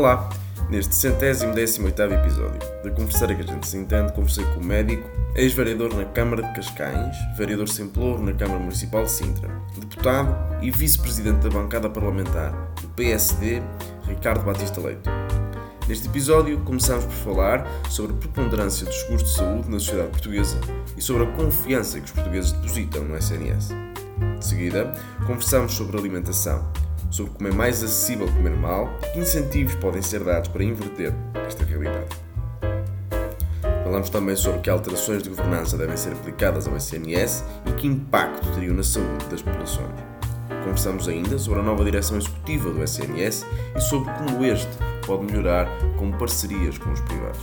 Olá! Neste centésimo décimo oitavo episódio da Conversa que a gente se entende, conversei com o médico, ex-vereador na Câmara de Cascais, vereador sem ploro na Câmara Municipal de Sintra, deputado e vice-presidente da bancada parlamentar do PSD, Ricardo Batista Leito. Neste episódio, começamos por falar sobre a preponderância dos seguros de saúde na sociedade portuguesa e sobre a confiança que os portugueses depositam no SNS. De seguida, conversamos sobre alimentação sobre como é mais acessível comer mal e que incentivos podem ser dados para inverter esta realidade. Falamos também sobre que alterações de governança devem ser aplicadas ao SNS e que impacto teriam na saúde das populações. Conversamos ainda sobre a nova direção executiva do SNS e sobre como este pode melhorar com parcerias com os privados.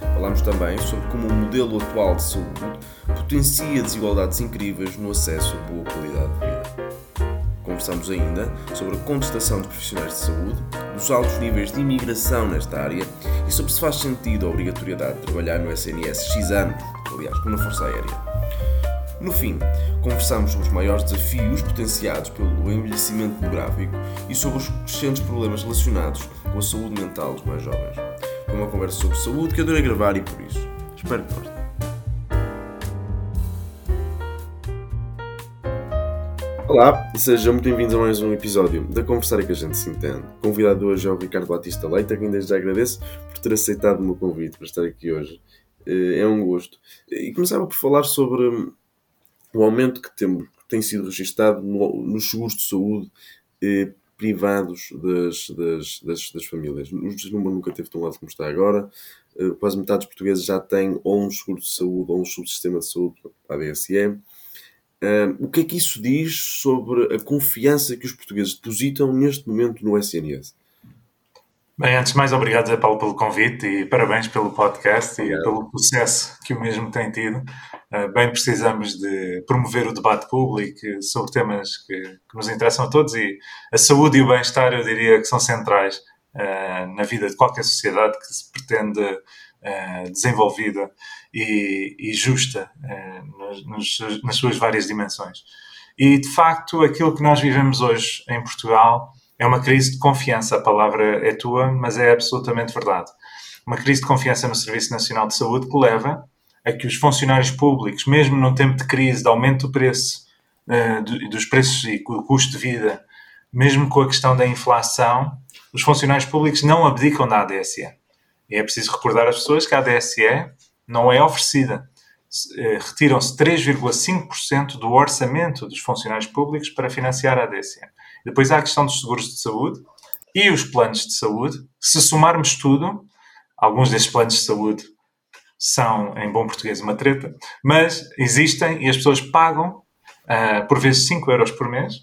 Falamos também sobre como o modelo atual de saúde potencia desigualdades incríveis no acesso a boa qualidade de vida. Conversamos ainda sobre a contestação de profissionais de saúde, dos altos níveis de imigração nesta área e sobre se faz sentido a obrigatoriedade de trabalhar no SNS X anos, aliás, como na Força Aérea. No fim, conversamos sobre os maiores desafios potenciados pelo envelhecimento demográfico e sobre os crescentes problemas relacionados com a saúde mental dos mais jovens. Foi uma conversa sobre saúde que adorei gravar e por isso. Espero que gostem. Olá e sejam muito bem-vindos a mais um episódio da Conversar que a gente se entende. Convidado hoje é o Ricardo Batista Leite, a quem desde já agradeço por ter aceitado o meu convite para estar aqui hoje. Eh, é um gosto. E começava por falar sobre hum, o aumento que, temos, que tem sido registado no, nos seguros de saúde eh, privados das, das, das, das famílias. O número nunca teve tão alto como está agora. Eh, quase metade dos portugueses já tem ou um seguro de saúde ou um subsistema de saúde, ADSE Uh, o que é que isso diz sobre a confiança que os portugueses depositam neste momento no SNS? Bem, antes de mais, obrigado, Zé Paulo, pelo convite e parabéns pelo podcast obrigado. e pelo processo que o mesmo tem tido. Uh, bem, precisamos de promover o debate público sobre temas que, que, nos interessam a todos e a saúde e o bem-estar, eu diria que são centrais uh, na vida de qualquer sociedade que se pretende uh, desenvolvida e, e justa uh, nos, nas suas várias dimensões. E, de facto, aquilo que nós vivemos hoje em Portugal é uma crise de confiança. A palavra é tua, mas é absolutamente verdade. Uma crise de confiança no Serviço Nacional de Saúde que leva a que os funcionários públicos, mesmo num tempo de crise, de aumento do preço, uh, dos preços e do custo de vida, mesmo com a questão da inflação, os funcionários públicos não abdicam da ADSE. E é preciso recordar às pessoas que a ADSE não é oferecida. Eh, retiram-se 3,5% do orçamento dos funcionários públicos para financiar a ADSE. Depois há a questão dos seguros de saúde e os planos de saúde. Se somarmos tudo, alguns desses planos de saúde são, em bom português, uma treta, mas existem e as pessoas pagam, uh, por vezes, 5 euros por mês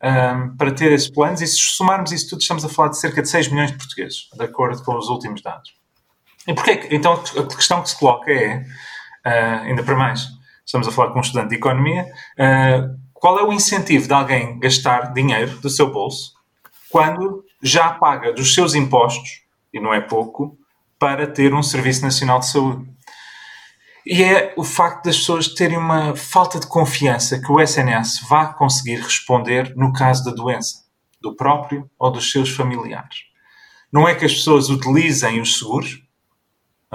um, eh, para ter esses planos. E se somarmos isso tudo, estamos a falar de cerca de 6 milhões de portugueses, de acordo com os últimos dados. E porquê? Então a questão que se coloca é, uh, ainda para mais, estamos a falar com um estudante de economia, uh, qual é o incentivo de alguém gastar dinheiro do seu bolso quando já paga dos seus impostos, e não é pouco, para ter um Serviço Nacional de Saúde? E é o facto das pessoas terem uma falta de confiança que o SNS vá conseguir responder no caso da doença, do próprio ou dos seus familiares. Não é que as pessoas utilizem os seguros,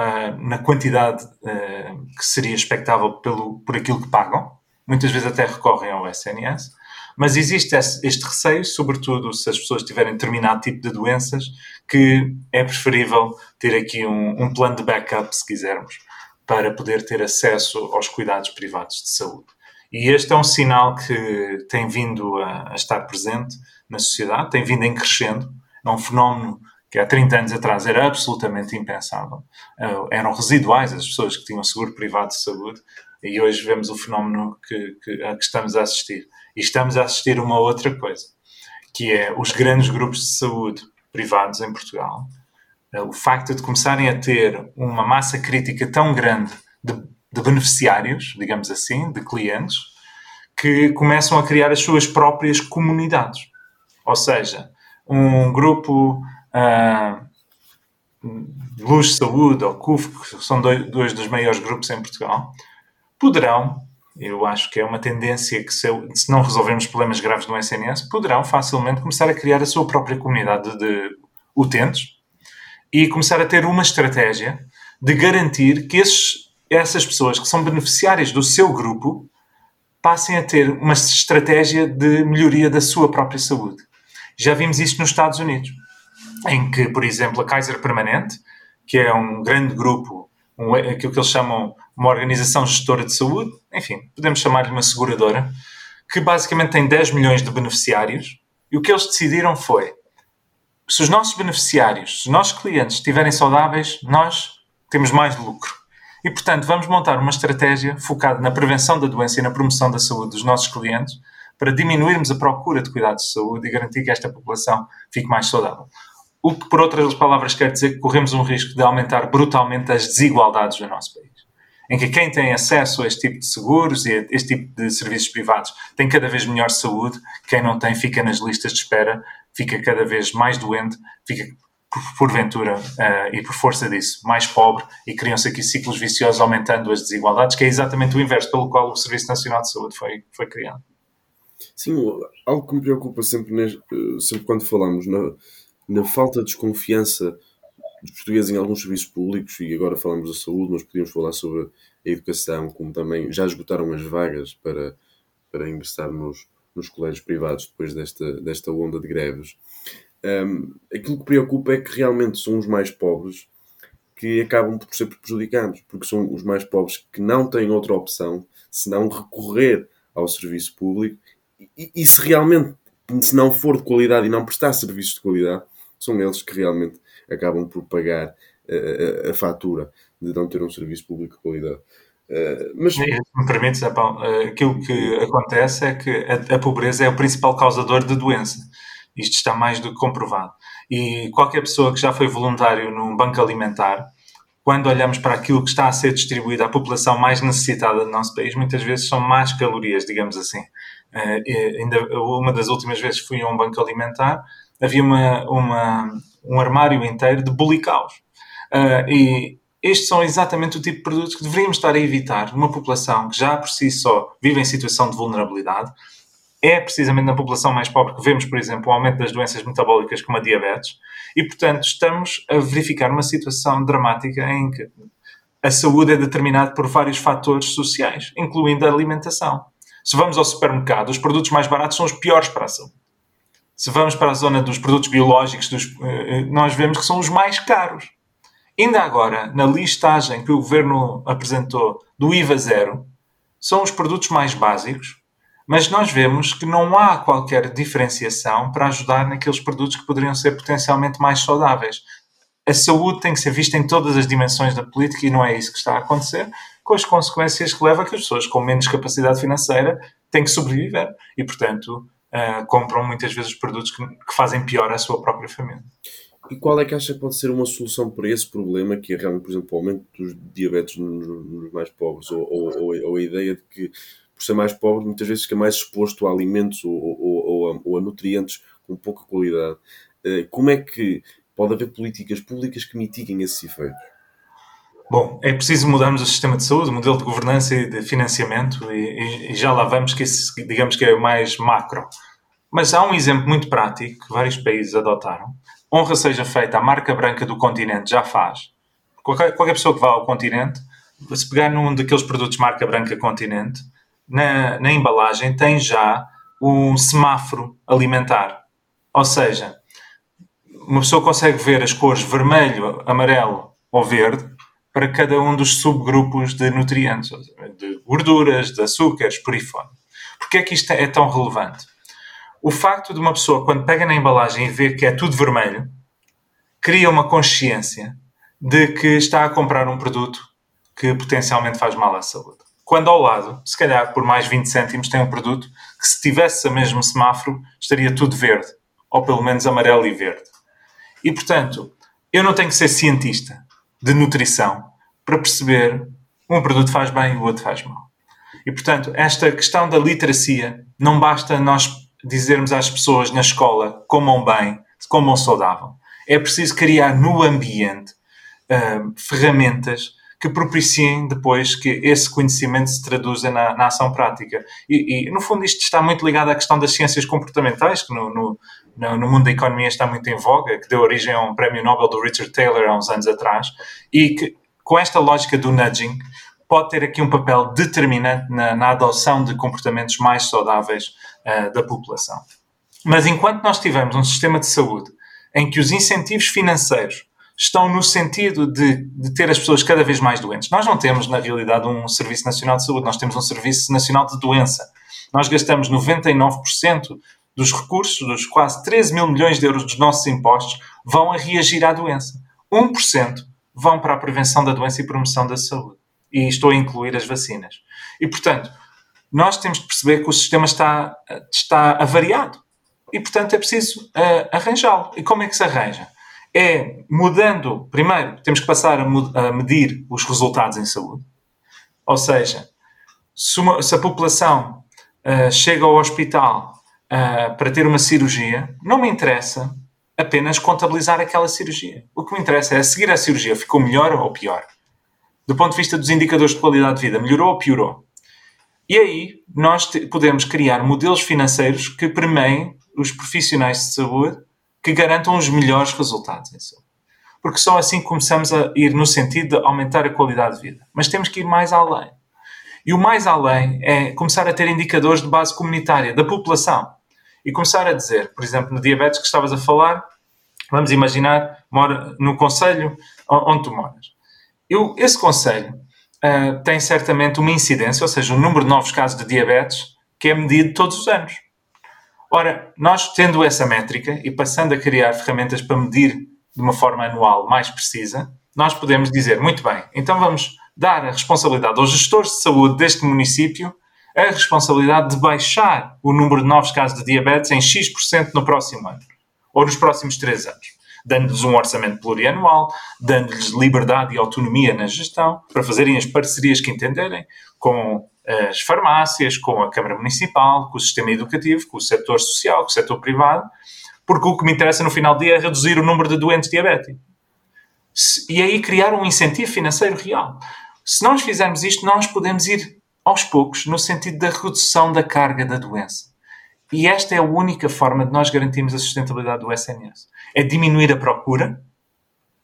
uh, na quantidade uh, que seria expectável pelo, por aquilo que pagam. Muitas vezes até recorrem ao SNS. Mas existe este receio, sobretudo se as pessoas tiverem determinado tipo de doenças, que é preferível ter aqui um, um plano de backup, se quisermos, para poder ter acesso aos cuidados privados de saúde. E este é um sinal que tem vindo a, a, estar presente na sociedade, tem vindo em crescendo. É um fenómeno que há 30 anos atrás era absolutamente impensável. Uh, eram residuais as pessoas que tinham seguro privado de saúde e hoje vemos o fenómeno que, que, a que estamos a assistir. E estamos a assistir uma outra coisa, que é os grandes grupos de saúde privados em Portugal. Uh, o facto de começarem a ter uma massa crítica tão grande de, de beneficiários, digamos assim, de clientes, que começam a criar as suas próprias comunidades. Ou seja, um grupo uh, Luz Saúde ou CUF, que são dois, dois dos maiores grupos em Portugal, poderão, eu acho que é uma tendência que se, se não resolvermos problemas graves no SNS, poderão facilmente começar a criar a sua própria comunidade de utentes e começar a ter uma estratégia de garantir que esses, essas pessoas que são beneficiárias do seu grupo passem a ter uma estratégia de melhoria da sua própria saúde. Já vimos isto nos Estados Unidos, em que, por exemplo, a Kaiser Permanente, que é um grande grupo, um, aquilo que eles chamam uma organização gestora de saúde, enfim, podemos chamar-lhe uma seguradora, que basicamente tem 10 milhões de beneficiários, e o que eles decidiram foi: se os nossos beneficiários, se os nossos clientes estiverem saudáveis, nós temos mais lucro. E, portanto, vamos montar uma estratégia focada na prevenção da doença e na promoção da saúde dos nossos clientes para diminuirmos a procura de cuidados de saúde e garantir que esta população fique mais saudável. O que, por outras palavras, quer dizer que corremos um risco de aumentar brutalmente as desigualdades no nosso país. Em que quem tem acesso a este tipo de seguros e a este tipo de serviços privados tem cada vez melhor saúde, quem não tem fica nas listas de espera, fica cada vez mais doente, fica porventura uh, e por força disso, mais pobre e criam-se aqui ciclos viciosos aumentando as desigualdades, que é exatamente o inverso pelo qual o Serviço Nacional de Saúde foi, foi criado. Sim, algo que me preocupa sempre, eh, sempre quando falamos na falta de desconfiança dos portugueses em alguns serviços públicos, e agora falamos da saúde, mas podíamos falar sobre a educação, como também já esgotaram as vagas para, para ingressar nos, nos colégios privados depois desta, desta onda de greves. Um, aquilo que preocupa é que realmente são os mais pobres que acabam por ser prejudicados, porque são os mais pobres que não têm outra opção senão recorrer ao serviço público e, e se realmente se não for de qualidade e não prestar serviços de qualidade, são eles que realmente acabam por pagar a, a, a fatura de não ter um serviço público de qualidade. Uh, mas... Me permites, aquilo que acontece é que a, a, pobreza é o principal causador de doença. Isto está mais do que comprovado. E qualquer pessoa que já foi voluntário num banco alimentar, quando olhamos para aquilo que está a ser distribuído à população mais necessitada do nosso país, muitas vezes são más calorias, digamos assim. Uh, ainda uma das últimas vezes fui a um banco alimentar, havia uma, uma um armário inteiro de bulicaus. Uh, e estes são exatamente o tipo de produtos que deveríamos estar a evitar numa população que já por si só vive em situação de vulnerabilidade é precisamente na população mais pobre que vemos, por exemplo, o aumento das doenças metabólicas como a diabetes e, portanto, estamos a verificar uma situação dramática em que a saúde é determinada por vários fatores sociais, incluindo a alimentação. Se vamos ao supermercado, os produtos mais baratos são os piores para a saúde. Se vamos para a zona dos produtos biológicos, dos, eh, eh, nós vemos que são os mais caros. Ainda agora, na listagem que o governo apresentou do IVA zero, são os produtos mais básicos, mas nós vemos que não há qualquer diferenciação para ajudar naqueles produtos que poderiam ser potencialmente mais saudáveis. A saúde tem que ser vista em todas as dimensões da política e não é isso que está a acontecer, com as consequências que leva a que as pessoas com menos capacidade financeira têm que sobreviver e, portanto, uh, compram muitas vezes produtos que, que fazem pior à sua própria família. E qual é que acha que pode ser uma solução para esse problema, que é realmente, por exemplo, o aumento dos diabetes nos, nos mais pobres, ou, ou, ou, a ideia de que por ser mais pobre, muitas vezes fica mais exposto a alimentos ou, ou, ou, a, ou a, nutrientes com pouca qualidade. Uh, como é que pode haver políticas públicas que mitiguem esses efeitos? Bom, é preciso mudarmos o sistema de saúde, o modelo de governança e de financiamento, e, e, já lá vamos, que isso, digamos que é mais macro. Mas há um exemplo muito prático que vários países adotaram. Honra seja feita, a marca branca do continente já faz. Qualquer, qualquer pessoa que vá ao continente, se pegar num daqueles produtos marca branca continente, na, na embalagem tem já um semáforo alimentar. Ou seja, uma pessoa consegue ver as cores vermelho, amarelo ou verde para cada um dos subgrupos de nutrientes, de gorduras, de açúcares, por aí fora. Porquê é que isto é tão relevante? O facto de uma pessoa, quando pega na embalagem e vê que é tudo vermelho, cria uma consciência de que está a comprar um produto que potencialmente faz mal à saúde quando ao lado, se calhar por mais 20 cêntimos, tem um produto que se tivesse o mesmo semáforo estaria tudo verde, ou pelo menos amarelo e verde. E portanto, eu não tenho que ser cientista de nutrição para perceber um produto faz bem e o outro faz mal. E portanto, esta questão da literacia não basta nós dizermos às pessoas na escola comam bem, comam saudável. É preciso criar no ambiente uh, ferramentas que propiciem depois que esse conhecimento se traduza na, na ação prática. E, e, no fundo, isto está muito ligado à questão das ciências comportamentais, que no, no, no, no, mundo da economia está muito em voga, que deu origem a um prémio Nobel do Richard Taylor há uns anos atrás, e que com esta lógica do nudging pode ter aqui um papel determinante na, na adoção de comportamentos mais saudáveis uh, da população. Mas enquanto nós tivermos um sistema de saúde em que os incentivos financeiros estão no sentido de, de, ter as pessoas cada vez mais doentes. Nós não temos, na realidade, um Serviço Nacional de Saúde, nós temos um Serviço Nacional de Doença. Nós gastamos 99% dos recursos, dos quase 13 mil milhões de euros dos nossos impostos, vão a reagir à doença. 1% vão para a prevenção da doença e promoção da saúde. E estou a incluir as vacinas. E, portanto, nós temos de perceber que o sistema está, está avariado. E, portanto, é preciso uh, arranjá-lo. E como é que se arranja? É mudando, primeiro, temos que passar a, a medir os resultados em saúde. Ou seja, se, uma, se a população uh, chega ao hospital uh, para ter uma cirurgia, não me interessa apenas contabilizar aquela cirurgia. O que me interessa é seguir a cirurgia ficou melhor ou pior. Do ponto de vista dos indicadores de qualidade de vida, melhorou ou piorou? E aí nós podemos criar modelos financeiros que premiem os profissionais de saúde que garantam os melhores resultados em saúde. Porque só assim começamos a ir no sentido de aumentar a qualidade de vida. Mas temos que ir mais além. E o mais além é começar a ter indicadores de base comunitária da população e começar a dizer, por exemplo, no diabetes que estavas a falar, vamos imaginar, mora no conselho onde tu moras. Eu, esse conselho uh, tem certamente uma incidência, ou seja, o um número de novos casos de diabetes que é medido todos os anos. Ora, nós tendo essa métrica e passando a criar ferramentas para medir de uma forma anual mais precisa, nós podemos dizer, muito bem, então vamos dar a responsabilidade aos gestores de saúde deste município a responsabilidade de baixar o número de novos casos de diabetes em X% no próximo ano, ou nos próximos três anos, dando-lhes um orçamento plurianual, dando-lhes liberdade e autonomia na gestão, para fazerem as parcerias que entenderem com as farmácias, com a Câmara Municipal, com o sistema educativo, com o setor social, com o setor privado, porque o que me interessa no final do dia é reduzir o número de doentes diabéticos. E aí criar um incentivo financeiro real. Se nós fizermos isto, nós podemos ir aos poucos, no sentido da redução da carga da doença. E esta é a única forma de nós garantirmos a sustentabilidade do SNS. É diminuir a procura,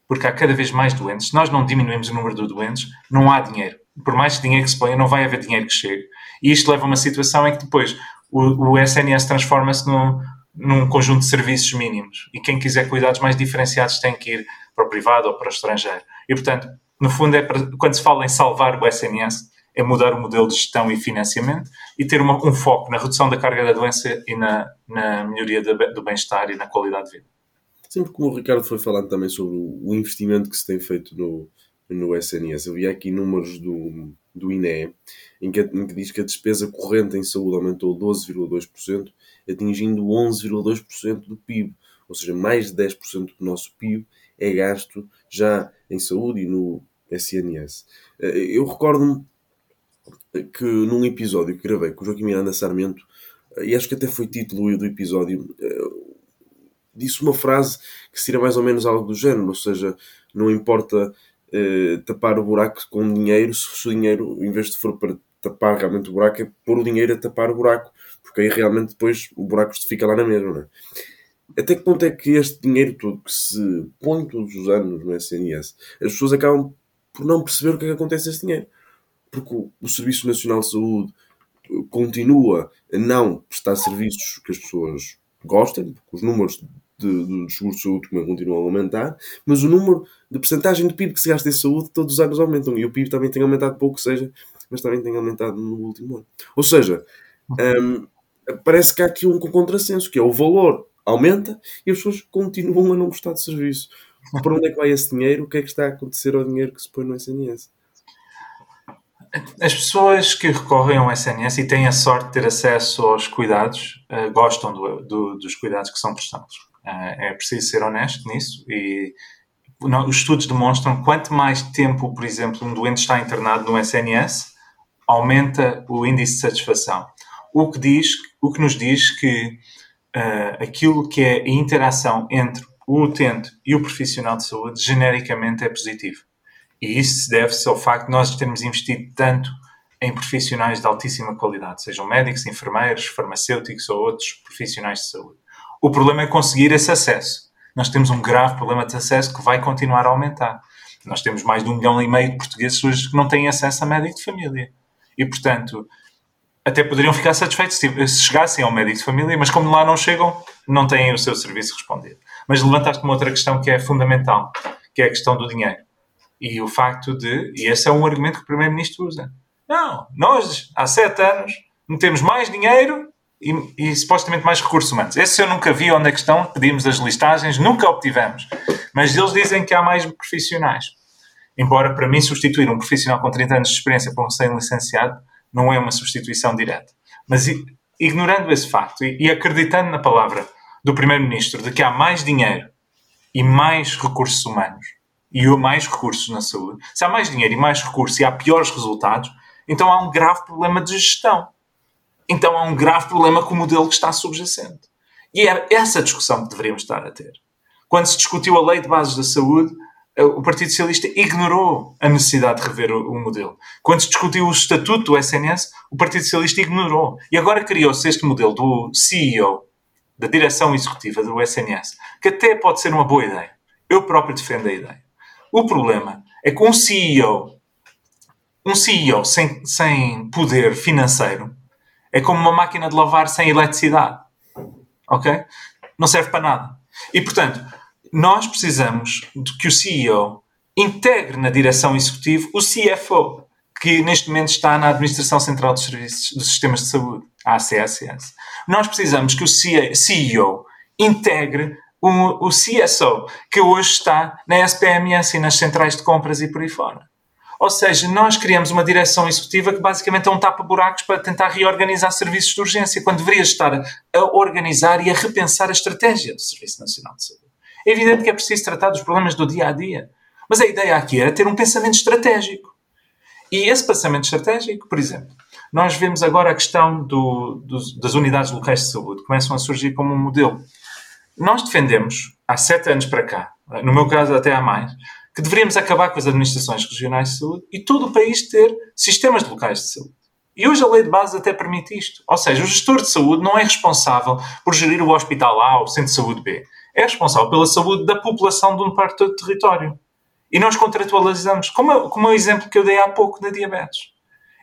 porque há cada vez mais doentes. Se nós não diminuímos o número de doentes, não há dinheiro. Por mais dinheiro que se ponha, não vai haver dinheiro que chegue. E isto leva a uma situação em que depois o, o SNS transforma-se num, num conjunto de serviços mínimos. E quem quiser cuidados mais diferenciados tem que ir para o privado ou para o estrangeiro. E, portanto, no fundo, é para, quando se fala em salvar o SNS, é mudar o modelo de gestão e financiamento e ter uma, um foco na redução da carga da doença e na, na melhoria do bem-estar e na qualidade de vida. Sempre como o Ricardo foi falando também sobre o investimento que se tem feito no, no SNS. Vi aqui números do, do INE em que, em que diz que a despesa corrente em saúde aumentou 12,2%, atingindo 11,2% do PIB. Ou seja, mais de 10% do nosso PIB é gasto já em saúde e no SNS. Eh, eu recordo-me que num episódio que gravei com o Joaquim Miranda Sarmento, e acho que até foi título do episódio, eh, disse uma frase que seria mais ou menos algo do género, ou seja, não importa eh, tapar o buraco com dinheiro, se o dinheiro, em vez de for para tapar realmente o buraco, é pôr o dinheiro a tapar o buraco, porque aí realmente depois o buraco fica lá na mesma, é? Até que ponto é que este dinheiro todo que se põe todos os anos no SNS, as pessoas acabam por não perceber o que é que acontece a esse dinheiro? Porque o Serviço Nacional de Saúde continua a não prestar serviços que as pessoas gostem, porque os números de, seguros de saúde continuam a aumentar, mas o número de percentagem de PIB que se gasta em saúde todos os anos aumentam. E o PIB também tem aumentado pouco, seja, mas também tem aumentado no último ano. Ou seja, um, parece que há aqui um contrassenso, que é o valor aumenta e as pessoas continuam a não gostar de serviço. Para onde é que vai esse dinheiro? O que é que está a acontecer ao dinheiro que se põe no SNS? As pessoas que recorrem ao SNS e têm a sorte de ter acesso aos cuidados uh, gostam do, do, dos cuidados que são prestados. Uh, é preciso ser honesto nisso e não, os estudos demonstram que quanto mais tempo, por exemplo, um doente está internado no SNS, aumenta o índice de satisfação. O que, diz, o que nos diz que uh, aquilo que é a interação entre o utente e o profissional de saúde genericamente é positivo. E isso deve-se ao facto de nós termos investido tanto em profissionais de altíssima qualidade, sejam médicos, enfermeiros, farmacêuticos ou outros profissionais de saúde. O problema é conseguir esse acesso. Nós temos um grave problema de acesso que vai continuar a aumentar. Nós temos mais de um milhão e meio de portugueses hoje que não têm acesso a médico de família. E, portanto, até poderiam ficar satisfeitos se chegassem ao médico de família, mas como lá não chegam, não têm o seu serviço respondido. Mas levantaste uma outra questão que é fundamental, que é a questão do dinheiro. E o facto de, e esse é um argumento que o Primeiro-Ministro usa, não, nós há sete anos metemos mais dinheiro e, e, supostamente mais recursos humanos. Esse eu nunca vi onde é que estão, pedimos as listagens, nunca obtivemos. Mas eles dizem que há mais profissionais. Embora para mim substituir um profissional com 30 anos de experiência por um recém-licenciado não é uma substituição direta. Mas ignorando esse facto e, e acreditando na palavra do Primeiro-Ministro de que há mais dinheiro e mais recursos humanos e mais recursos na saúde, se há mais dinheiro e mais recursos e há piores resultados, então há um grave problema de gestão. Então há um grave problema com o modelo que está subjacente. E é essa discussão que deveríamos estar a ter. Quando se discutiu a lei de bases da saúde, eh, o Partido Socialista ignorou a necessidade de rever o, modelo. Quando se discutiu o estatuto do SNS, o Partido Socialista ignorou. E agora criou-se este modelo do CEO, da direção executiva do SNS, que até pode ser uma boa ideia. Eu próprio defendo a ideia. O problema é que um CEO, um CEO sem, sem poder financeiro, é como uma máquina de lavar sem eletricidade. Ok? Não serve para nada. E, portanto, nós precisamos de que o CEO integre na direção executiva o CFO, que neste momento está na Administração Central dos Serviços dos Sistemas de Saúde, a ACSS. Nós precisamos que o CEO integre o, o CSO, que hoje está na SPMS e nas centrais de compras e por aí fora. Ou seja, nós criamos uma direção executiva que basicamente é um tapa-buracos para tentar reorganizar serviços de urgência, quando deveria estar a organizar e a repensar a estratégia do Serviço Nacional de Saúde. É evidente que é preciso tratar dos problemas do dia a dia, mas a ideia aqui era ter um pensamento estratégico. E esse pensamento estratégico, por exemplo, nós vemos agora a questão do, das unidades locais de saúde, começam a surgir como um modelo. Nós defendemos, há sete anos para cá, no meu caso até há mais, que deveríamos acabar com as administrações regionais de saúde e todo o país ter sistemas locais de saúde. E hoje a lei de base até permite isto. Ou seja, o gestor de saúde não é responsável por gerir o hospital A ou o centro de saúde B. É responsável pela saúde da população de um parte do território. E nós contratualizamos, como, como o exemplo que eu dei há pouco da diabetes.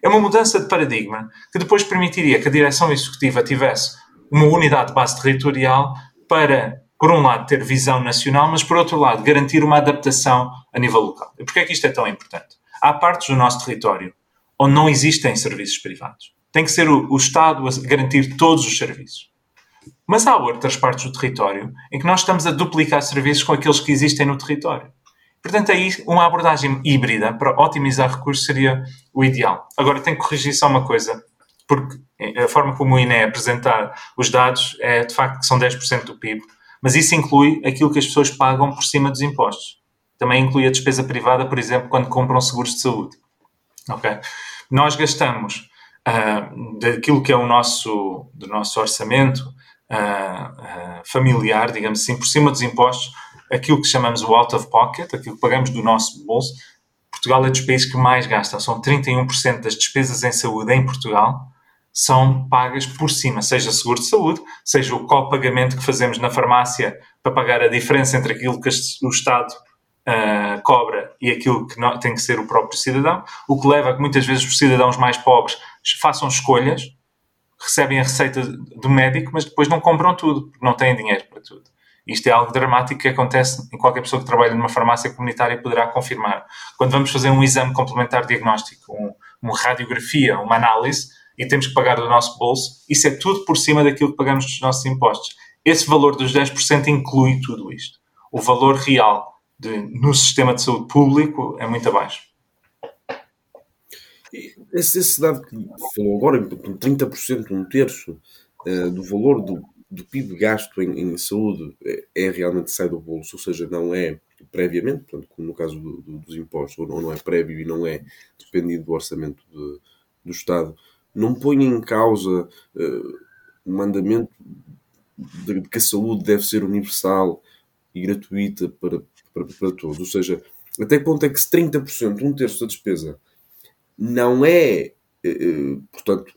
É uma mudança de paradigma que depois permitiria que a direção executiva tivesse uma unidade de base territorial para por um lado, ter visão nacional, mas por outro lado, garantir uma adaptação a nível local. E porquê é que isto é tão importante? Há partes do nosso território onde não existem serviços privados. Tem que ser o, o Estado a garantir todos os serviços. Mas há outras partes do território em que nós estamos a duplicar serviços com aqueles que existem no território. Portanto, aí uma abordagem híbrida para otimizar recursos seria o ideal. Agora, tenho que corrigir só uma coisa, porque a forma como o INE apresentar os dados é de facto que são 10% do PIB, mas isso inclui aquilo que as pessoas pagam por cima dos impostos. Também inclui a despesa privada, por exemplo, quando compram seguros de saúde. Ok? Nós gastamos uh, daquilo que é o nosso, do nosso orçamento uh, uh, familiar, digamos assim, por cima dos impostos, aquilo que chamamos o out of pocket, aquilo que pagamos do nosso bolso. Portugal é dos países que mais gasta. São 31% das despesas em saúde em Portugal são pagas por cima, seja seguro de saúde, seja o copagamento que fazemos na farmácia para pagar a diferença entre aquilo que o Estado uh, cobra e aquilo que não, tem que ser o próprio cidadão, o que leva a que muitas vezes os cidadãos mais pobres façam escolhas, recebem a receita do médico, mas depois não compram tudo, porque não têm dinheiro para tudo. Isto é algo dramático que acontece em qualquer pessoa que trabalha numa farmácia comunitária poderá confirmar. Quando vamos fazer um exame complementar diagnóstico, um, uma radiografia, uma análise, e temos que pagar do nosso bolso, isso é tudo por cima daquilo que pagamos dos nossos impostos. Esse valor dos 10% inclui tudo isto. O valor real de, no sistema de saúde público é muito abaixo. Esse, esse dado que falou agora, 30%, um terço uh, do valor do, do PIB gasto em, em, saúde é, é realmente sai do bolso, ou seja, não é previamente, portanto, como no caso do, do, dos impostos, ou não, é prévio e não é dependido do orçamento de, do Estado não põe em causa uh, o mandamento de, que a saúde deve ser universal e gratuita para, para, para todos. Ou seja, até que ponto é que se 30%, um terço da despesa, não é, uh, portanto,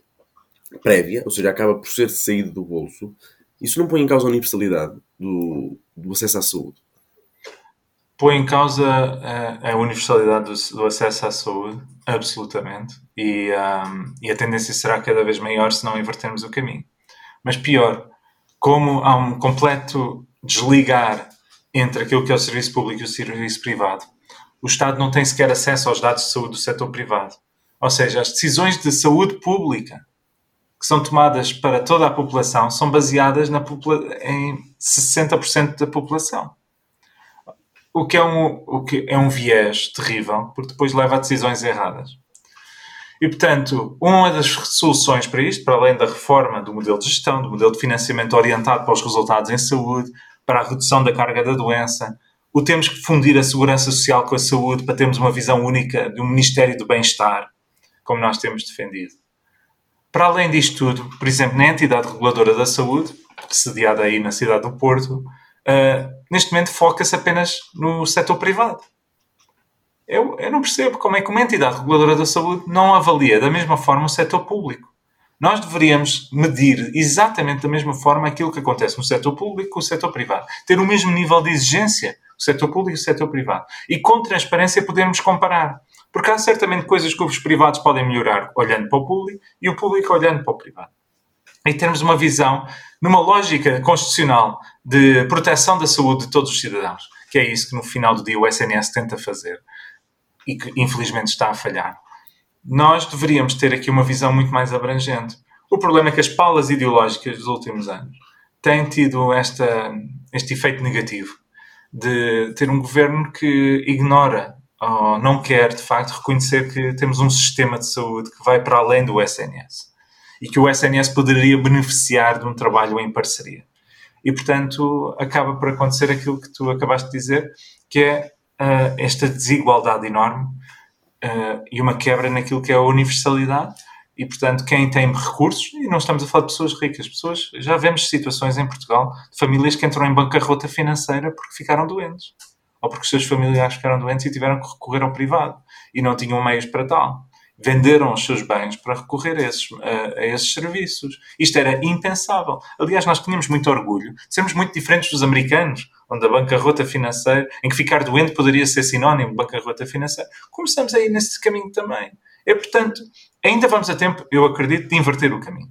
prévia, ou seja, acaba por ser saído do bolso, Isso não põe em causa a universalidade do, do acesso à saúde? Põe em causa a, a universalidade do, do, acesso à saúde, absolutamente. E, um, e a tendência será cada vez maior se não invertermos o caminho. Mas pior, como há um completo desligar entre aquilo que é o serviço público e o serviço privado, o Estado não tem sequer acesso aos dados de saúde do setor privado. Ou seja, as decisões de saúde pública que são tomadas para toda a população são baseadas na em 60% da população. O que, é um, o que é um viés terrível, porque depois leva a decisões erradas. E, portanto, uma das soluções para isto, para além da reforma do modelo de gestão, do modelo de financiamento orientado para os resultados em saúde, para a redução da carga da doença, o temos que fundir a segurança social com a saúde para termos uma visão única de um Ministério do Bem-Estar, como nós temos defendido. Para além disto tudo, por exemplo, na entidade reguladora da saúde, sediada aí na cidade do Porto, uh, neste momento foca-se apenas no setor privado. Eu, eu não percebo como é que uma entidade reguladora da saúde não avalia da mesma forma o setor público. Nós deveríamos medir exatamente da mesma forma aquilo que acontece no setor público com o setor privado. Ter o mesmo nível de exigência, o setor público e o setor privado. E com transparência podermos comparar. Porque há certamente coisas que os privados podem melhorar olhando para o público e o público olhando para o privado. E termos uma visão, numa lógica constitucional de proteção da saúde de todos os cidadãos, que é isso que no final do dia o SNS tenta fazer e que infelizmente está a falhar. Nós deveríamos ter aqui uma visão muito mais abrangente. O problema é que as palas ideológicas dos últimos anos têm tido esta, este efeito negativo de ter um governo que ignora ou não quer, de facto, reconhecer que temos um sistema de saúde que vai para além do SNS e que o SNS poderia beneficiar de um trabalho em parceria. E, portanto, acaba por acontecer aquilo que tu acabaste de dizer, que é uh, esta desigualdade enorme uh, e uma quebra naquilo que é a universalidade. E, portanto, quem tem recursos, e não estamos a falar de pessoas ricas, pessoas, já vemos situações em Portugal de famílias que entram em bancarrota financeira porque ficaram doentes ou porque os seus familiares ficaram doentes e tiveram que recorrer ao privado e não tinham meios para tal. Venderam os seus bens para recorrer a esses, a, a esses serviços. Isto era impensável. Aliás, nós tínhamos muito orgulho sermos muito diferentes dos americanos, onde a bancarrota financeira, em que ficar doente poderia ser sinónimo de bancarrota financeira. Começamos aí nesse caminho também. É, portanto, ainda vamos a tempo, eu acredito, de inverter o caminho.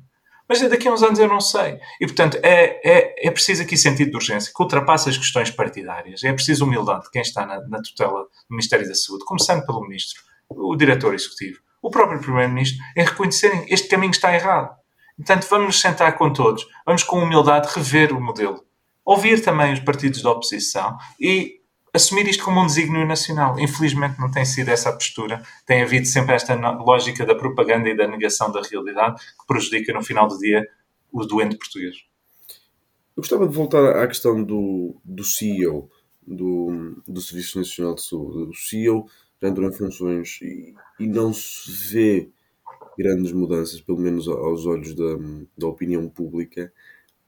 Mas daqui a uns anos eu não sei. E, portanto, é, é, é preciso aqui sentido de urgência, que ultrapasse as questões partidárias. É preciso humildade de quem está na, na tutela do Ministério da Saúde, começando pelo Ministro, o Diretor Executivo, o próprio Primeiro-Ministro, em reconhecerem este caminho está errado. Portanto, vamos nos sentar com todos, vamos com humildade rever o modelo. Ouvir também os partidos da oposição e assumir isto como um desígnio nacional. Infelizmente não tem sido essa a postura. Tem havido sempre esta lógica da propaganda e da negação da realidade que prejudica no final do dia o doente português. Eu gostava de voltar à questão do, do CEO do, do Serviço Nacional de Saúde. O CEO entrou em funções e, e não se vê grandes mudanças, pelo menos aos olhos da, da opinião pública.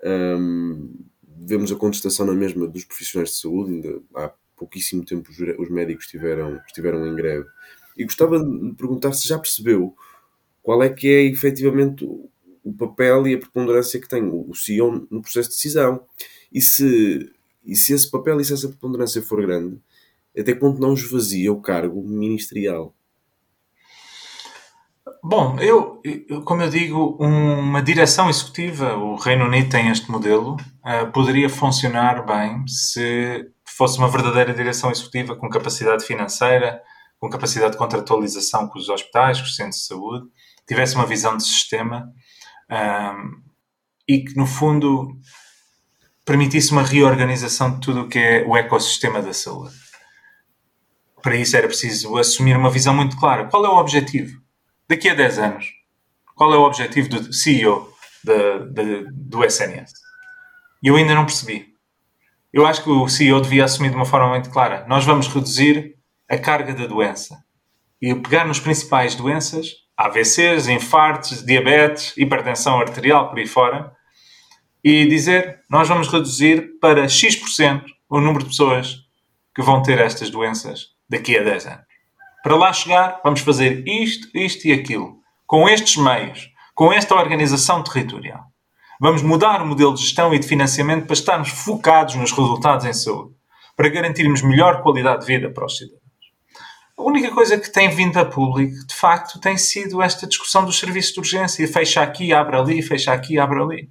Um, vemos a contestação na mesma dos profissionais de saúde, ainda há pouquíssimo tempo os médicos estiveram, estiveram em greve. E gostava de perguntar se já percebeu qual é que é efetivamente o papel e a preponderância que tem o CEO no processo de decisão. E se, e se esse papel e se essa preponderância for grande, até que ponto não esvazia o cargo ministerial? Bom, eu, como eu digo, uma direção executiva, o Reino Unido tem este modelo, uh, poderia funcionar bem se fosse uma verdadeira direção executiva com capacidade financeira, com capacidade de contratualização com os hospitais, com os centros de saúde, tivesse uma visão de sistema um, e que, no fundo, permitisse uma reorganização de tudo o que é o ecossistema da saúde. Para isso era preciso assumir uma visão muito clara. Qual é o objetivo? Daqui a 10 anos, qual é o objetivo do CEO de, de, do SNS? E eu ainda não percebi. Eu acho que o CEO devia assumir de uma forma muito clara. Nós vamos reduzir a carga da doença e pegar nos principais doenças, AVCs, infartos, diabetes, hipertensão arterial, por aí fora, e dizer nós vamos reduzir para X% o número de pessoas que vão ter estas doenças daqui a 10 anos. Para lá chegar, vamos fazer isto, isto e aquilo, com estes meios, com esta organização territorial. Vamos mudar o modelo de gestão e de financiamento para estarmos focados nos resultados em saúde, para garantirmos melhor qualidade de vida para os cidadãos. A única coisa que tem vindo a público, de facto, tem sido esta discussão dos serviços de urgência. Fecha aqui, abre ali, fecha aqui, abre ali.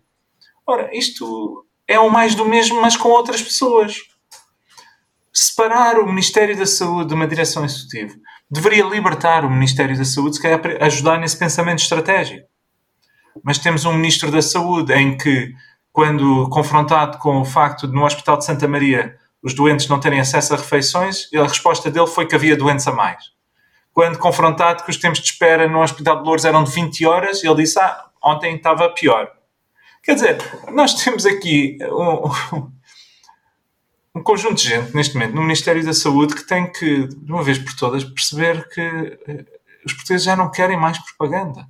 Ora, isto é o mais do mesmo, mas com outras pessoas. Separar o Ministério da Saúde de uma direção executiva deveria libertar o Ministério da Saúde, se calhar ajudar nesse pensamento estratégico. Mas temos um Ministro da Saúde em que, quando confrontado com o facto de no Hospital de Santa Maria os doentes não terem acesso a refeições, a resposta dele foi que havia doentes a mais. Quando confrontado que os tempos de espera no Hospital de Louros eram de 20 horas, ele disse: Ah, ontem estava pior. Quer dizer, nós temos aqui um, um conjunto de gente neste momento no Ministério da Saúde que tem que, de uma vez por todas, perceber que eh, os portugueses já não querem mais propaganda.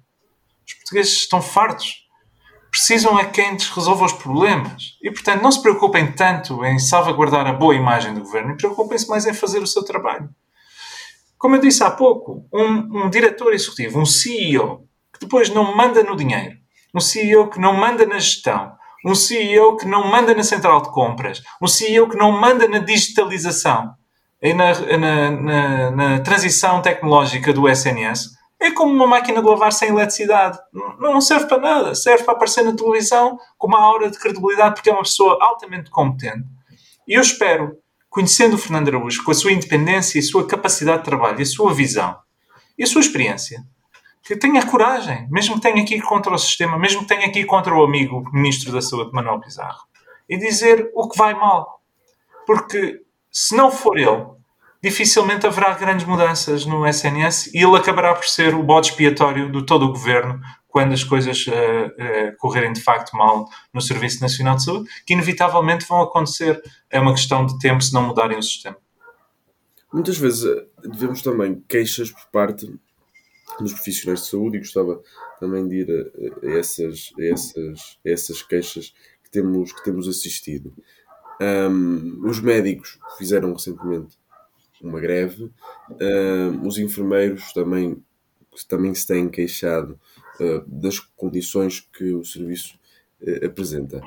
Os portugueses estão fartos. Precisam a quem resolva os problemas. E, portanto, não se preocupem tanto em salvaguardar a boa imagem do governo preocupem-se mais em fazer o seu trabalho. Como eu disse há pouco, um, um diretor executivo, um CEO, que depois não manda no dinheiro, um CEO que não manda na gestão, um CEO que não manda na central de compras, um CEO que não manda na digitalização e na, na, na, na transição tecnológica do SNS, é como uma máquina de lavar sem eletricidade. Não serve para nada. Serve para aparecer na televisão com uma aura de credibilidade porque é uma pessoa altamente competente. E eu espero, conhecendo o Fernando Araújo, com a sua independência e sua capacidade de trabalho e a sua visão e a sua experiência, que tenha coragem, mesmo que tenha que ir contra o sistema, mesmo que tenha que ir contra o amigo Ministro da Saúde, Manuel Pizarro, e dizer o que vai mal. Porque se não for ele, dificilmente haverá grandes mudanças no SNS e ele acabará por ser o bode expiatório de todo o governo quando as coisas uh, uh, correrem de facto mal no Serviço Nacional de Saúde, que inevitavelmente vão acontecer. É uma questão de tempo se não mudarem o sistema. Muitas vezes eh, devemos também queixas por parte dos profissionais de saúde e gostava também de ir a, a essas, a essas, a essas queixas que temos, que temos assistido. Um, os médicos fizeram recentemente uma greve, um, os enfermeiros também, também se têm queixado uh, das condições que o serviço uh, apresenta.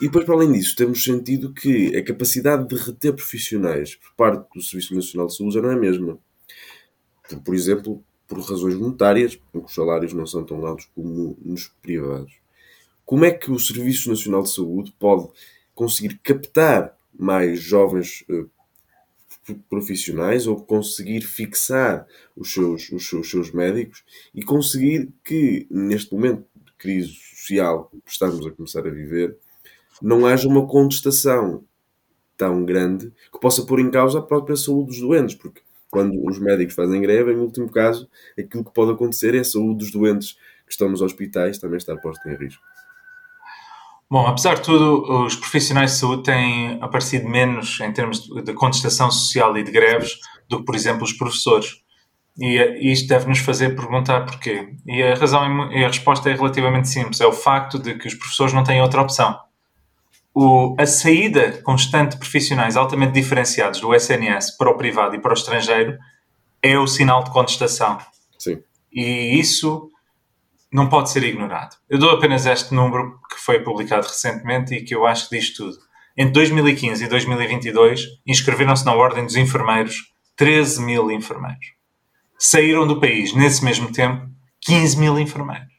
E depois, para além disso, temos sentido que a capacidade de reter profissionais por parte do Serviço Nacional de Saúde já não é a mesma. Por, por exemplo, por razões monetárias, porque os salários não são tão altos como nos privados. Como é que o Serviço Nacional de Saúde pode conseguir captar mais jovens uh, profissionais ou conseguir fixar os seus, os, seus, os seus médicos e conseguir que, neste momento de crise social que estamos a começar a viver, não haja uma contestação tão grande que possa pôr em causa a própria saúde dos doentes, porque quando os médicos fazem greve, em último caso, aquilo que pode acontecer é a saúde dos doentes que estão nos hospitais também estar posta em risco. Bom, apesar de tudo, os profissionais de saúde têm aparecido menos em termos de contestação social e de greves do que, por exemplo, os professores. E isto deve nos fazer perguntar porquê. E a razão e a resposta é relativamente simples: é o facto de que os professores não têm outra opção o, a saída constante de profissionais altamente diferenciados do SNS para o privado e para o estrangeiro é o sinal de contestação. Sim. E isso não pode ser ignorado. Eu dou apenas este número que foi publicado recentemente e que eu acho que diz tudo. Entre 2015 e 2022, inscreveram-se na Ordem dos Enfermeiros 13 mil enfermeiros. Saíram do país, nesse mesmo tempo, 15 mil enfermeiros.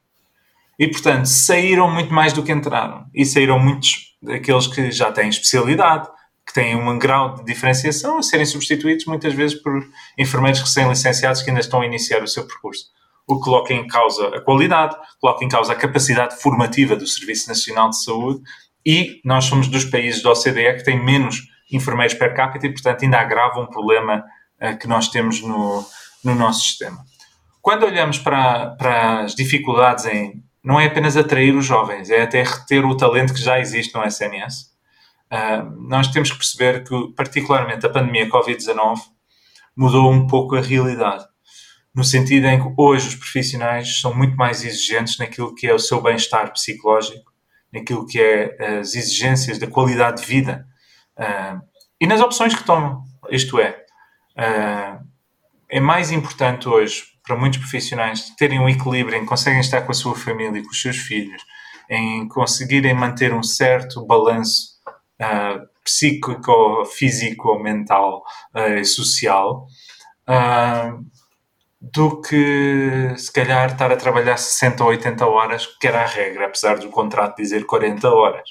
E, portanto, saíram muito mais do que entraram. E saíram muitos daqueles que já têm especialidade, que têm um grau de diferenciação, a serem substituídos muitas vezes por enfermeiros recém-licenciados que ainda estão a iniciar o seu percurso. O que coloca em causa a qualidade, coloca em causa a capacidade formativa do Serviço Nacional de Saúde e nós somos dos países da OCDE que têm menos enfermeiros per capita e, portanto, ainda agrava um problema uh, que nós temos no, no nosso sistema. Quando olhamos para, para as dificuldades em não é apenas atrair os jovens, é até reter o talento que já existe no SNS. Uh, ah, nós temos que perceber que, particularmente, a pandemia Covid-19 mudou um pouco a realidade, no sentido em que hoje os profissionais são muito mais exigentes naquilo que é o seu bem-estar psicológico, naquilo que é as exigências da qualidade de vida uh, e nas opções que tomam. Isto é, uh, é mais importante hoje para muitos profissionais terem um equilíbrio em conseguem estar com a sua família com os seus filhos em conseguirem manter um certo balanço uh, psíquico, físico, mental uh, e social, uh, do que se calhar estar a trabalhar 60 ou 80 horas, que era a regra, apesar do contrato dizer 40 horas.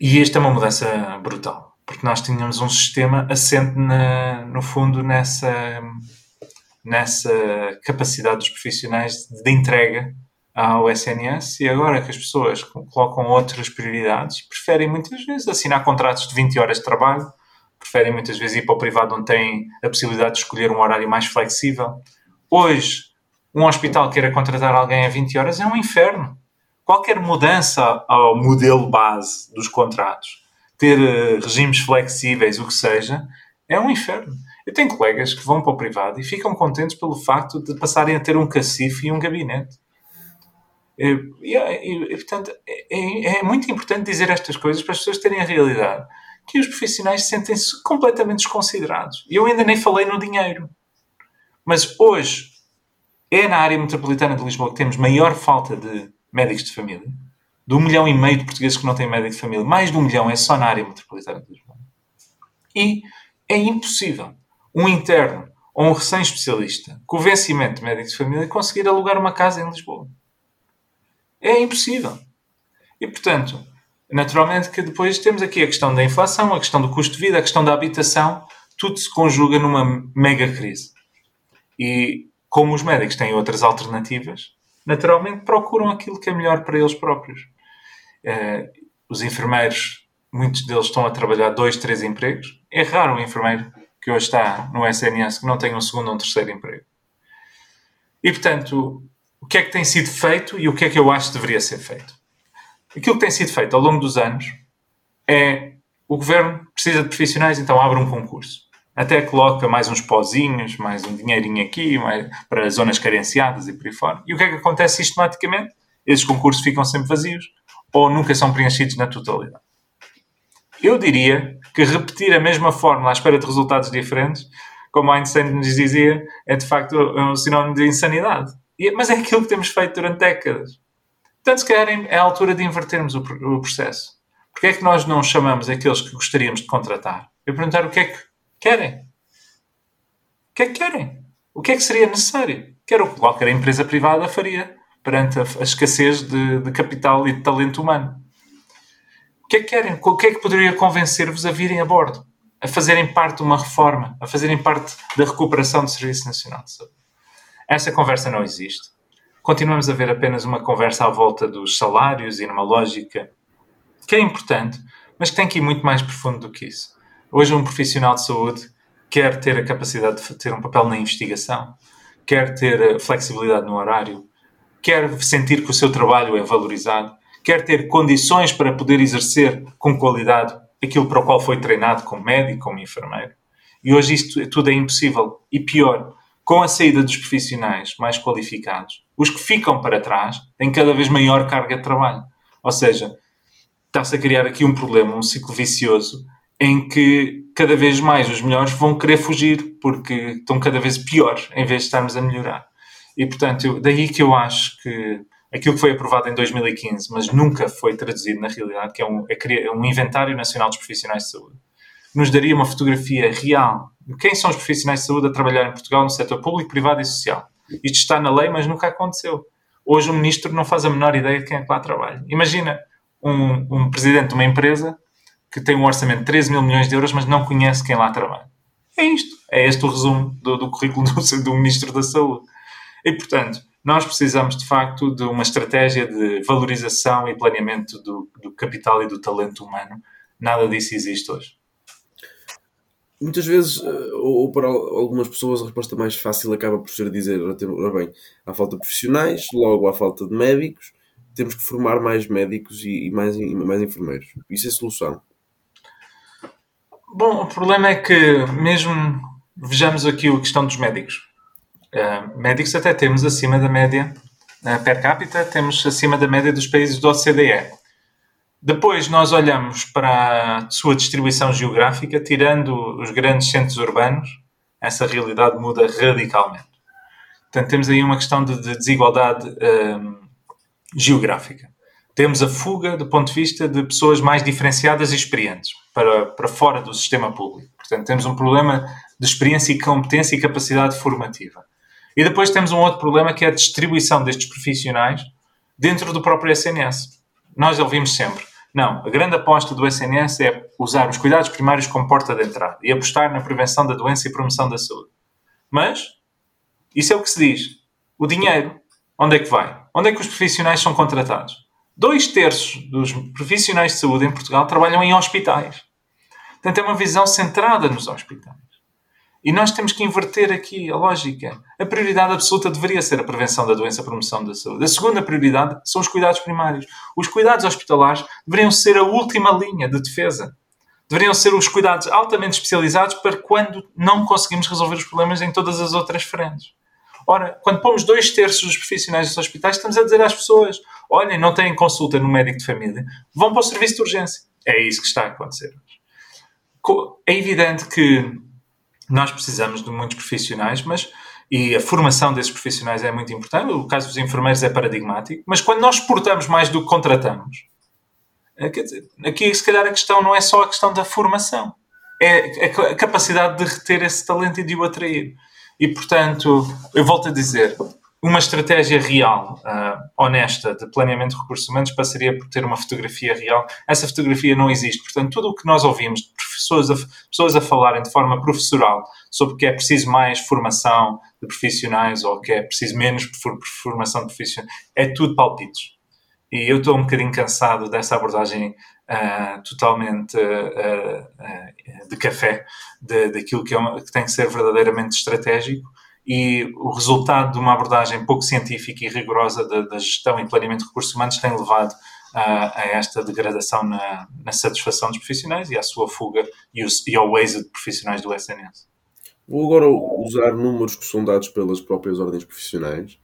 E esta é uma mudança brutal, porque nós tínhamos um sistema assente, na, no fundo, nessa, nessa capacidade dos profissionais de entrega ao SNS e agora que as pessoas colocam outras prioridades, preferem muitas vezes assinar contratos de 20 horas de trabalho, preferem muitas vezes ir para o privado onde têm a possibilidade de escolher um horário mais flexível. Hoje, um hospital queira contratar alguém a 20 horas é um inferno qualquer mudança ao modelo base dos contratos, ter uh, regimes flexíveis, o que seja, é um inferno. Eu tenho colegas que vão para o privado e ficam contentes pelo facto de passarem a ter um cacife e um gabinete. E, e, e portanto, é, é, é, muito importante dizer estas coisas para as pessoas terem a realidade que os profissionais sentem-se completamente desconsiderados. E eu ainda nem falei no dinheiro. Mas hoje é na área metropolitana de Lisboa que temos maior falta de médicos de família. De um milhão e meio de portugueses que não têm médico de família, mais de um milhão é só na área metropolitana de Lisboa. E é impossível um interno ou um recém-especialista com vencimento de médico de família conseguir alugar uma casa em Lisboa. É impossível. E, portanto, naturalmente que depois temos aqui a questão da inflação, a questão do custo de vida, a questão da habitação, tudo se conjuga numa mega crise. E como os médicos têm outras alternativas, naturalmente procuram aquilo que é melhor para eles próprios. Uh, os enfermeiros, muitos deles estão a trabalhar dois, três empregos. É raro um enfermeiro que hoje está no SNS que não tenha um segundo ou um terceiro emprego. E, portanto, o que é que tem sido feito e o que é que eu acho que deveria ser feito? Aquilo que tem sido feito ao longo dos anos é o governo precisa de profissionais, então abre um concurso até coloca mais uns pozinhos, mais um dinheirinho aqui, mais, para zonas carenciadas e por aí fora. E o que é que acontece sistematicamente? Esses concursos ficam sempre vazios ou nunca são preenchidos na totalidade. Eu diria que repetir a mesma fórmula à espera de resultados diferentes, como Einstein nos dizia, é de facto um sinónimo de insanidade. Mas é aquilo que temos feito durante décadas. Portanto, se calhar é a altura de invertermos o, processo. Porquê é que nós não chamamos aqueles que gostaríamos de contratar? Eu perguntar o que é que Querem. O que é que querem? O que é que seria necessário? Que era o que qualquer empresa privada faria perante a, a escassez de, de, capital e de talento humano. O que é que querem? O que é que poderia convencer-vos a virem a bordo? A fazerem parte de uma reforma? A fazerem parte da recuperação do Serviço Nacional de Saúde? Essa conversa não existe. Continuamos a ver apenas uma conversa à volta dos salários e numa lógica que é importante, mas que tem que ir muito mais profundo do que isso. Hoje, um profissional de saúde quer ter a capacidade de ter um papel na investigação, quer ter flexibilidade no horário, quer sentir que o seu trabalho é valorizado, quer ter condições para poder exercer com qualidade aquilo para o qual foi treinado como médico, como enfermeiro. E hoje isto tudo é impossível. E pior, com a saída dos profissionais mais qualificados, os que ficam para trás têm cada vez maior carga de trabalho. Ou seja, está-se a criar aqui um problema, um ciclo vicioso, em que cada vez mais os melhores vão querer fugir porque estão cada vez piores em vez de estarmos a melhorar. E portanto, daí que eu acho que aquilo que foi aprovado em 2015, mas nunca foi traduzido na realidade, que é um, é um inventário nacional dos profissionais de saúde, nos daria uma fotografia real de quem são os profissionais de saúde a trabalhar em Portugal no setor público, privado e social. Isto está na lei, mas nunca aconteceu. Hoje o ministro não faz a menor ideia de quem é que lá trabalha. Imagina um, um presidente de uma empresa que tem um orçamento de 13 mil milhões de euros, mas não conhece quem lá trabalha. É isto. É este o resumo do, do currículo do, do Ministro da Saúde. E, portanto, nós precisamos, de facto, de uma estratégia de valorização e planeamento do, do capital e do talento humano. Nada disso existe hoje. Muitas vezes, eh, ou para algumas pessoas, a resposta mais fácil acaba por ser dizer: ora bem, há falta de profissionais, logo há falta de médicos, temos que formar mais médicos e mais, e mais enfermeiros. Isso é solução. Bom, o problema é que, mesmo vejamos aqui a questão dos médicos. Uh, médicos até temos acima da média uh, per capita, temos acima da média dos países do OCDE. Depois nós olhamos para a sua distribuição geográfica, tirando os grandes centros urbanos, essa realidade muda radicalmente. Portanto, temos aí uma questão de, de desigualdade uh, geográfica. Temos a fuga do ponto de vista de pessoas mais diferenciadas e experientes para, para fora do sistema público. Portanto, temos um problema de experiência e competência e capacidade formativa. E depois temos um outro problema que é a distribuição destes profissionais dentro do próprio SNS. Nós ouvimos sempre, não, a grande aposta do SNS é usar os cuidados primários como porta de entrada e apostar na prevenção da doença e promoção da saúde. Mas, isso é o que se diz. O dinheiro, onde é que vai? Onde é que os profissionais são contratados? Dois terços dos profissionais de saúde em Portugal trabalham em hospitais. Portanto, é uma visão centrada nos hospitais. E nós temos que inverter aqui a lógica. A prioridade absoluta deveria ser a prevenção da doença, a promoção da saúde. A segunda prioridade são os cuidados primários. Os cuidados hospitalares deveriam ser a última linha de defesa. Deveriam ser os cuidados altamente especializados para quando não conseguimos resolver os problemas em todas as outras frentes. Ora, quando pomos dois terços dos profissionais dos hospitais, estamos a dizer às pessoas: olhem, não têm consulta no médico de família, vão para o serviço de urgência. É isso que está a acontecer É evidente que nós precisamos de muitos profissionais, mas e a formação desses profissionais é muito importante. O caso dos enfermeiros é paradigmático, mas quando nós exportamos mais do que contratamos, é, aqui se calhar a questão não é só a questão da formação, é a capacidade de reter esse talento e de o atrair. E, portanto, eu volto a dizer, uma estratégia real, uh, honesta, de planeamento de recursos humanos passaria por ter uma fotografia real. Essa fotografia não existe. Portanto, tudo o que nós ouvimos de pessoas a, pessoas a falarem de forma professoral sobre que é preciso mais formação de profissionais ou que é preciso menos formação de profissionais, é tudo palpites. E eu estou um bocadinho cansado dessa abordagem uh, totalmente uh, de café, de, daquilo que, é que tem que ser verdadeiramente estratégico e o resultado de uma abordagem pouco científica e rigorosa da, gestão e planeamento de recursos humanos tem levado a, a esta degradação na, na, satisfação dos profissionais e à sua fuga e, os, e ao êxito de profissionais do SNS. Vou agora usar números que são dados pelas próprias ordens profissionais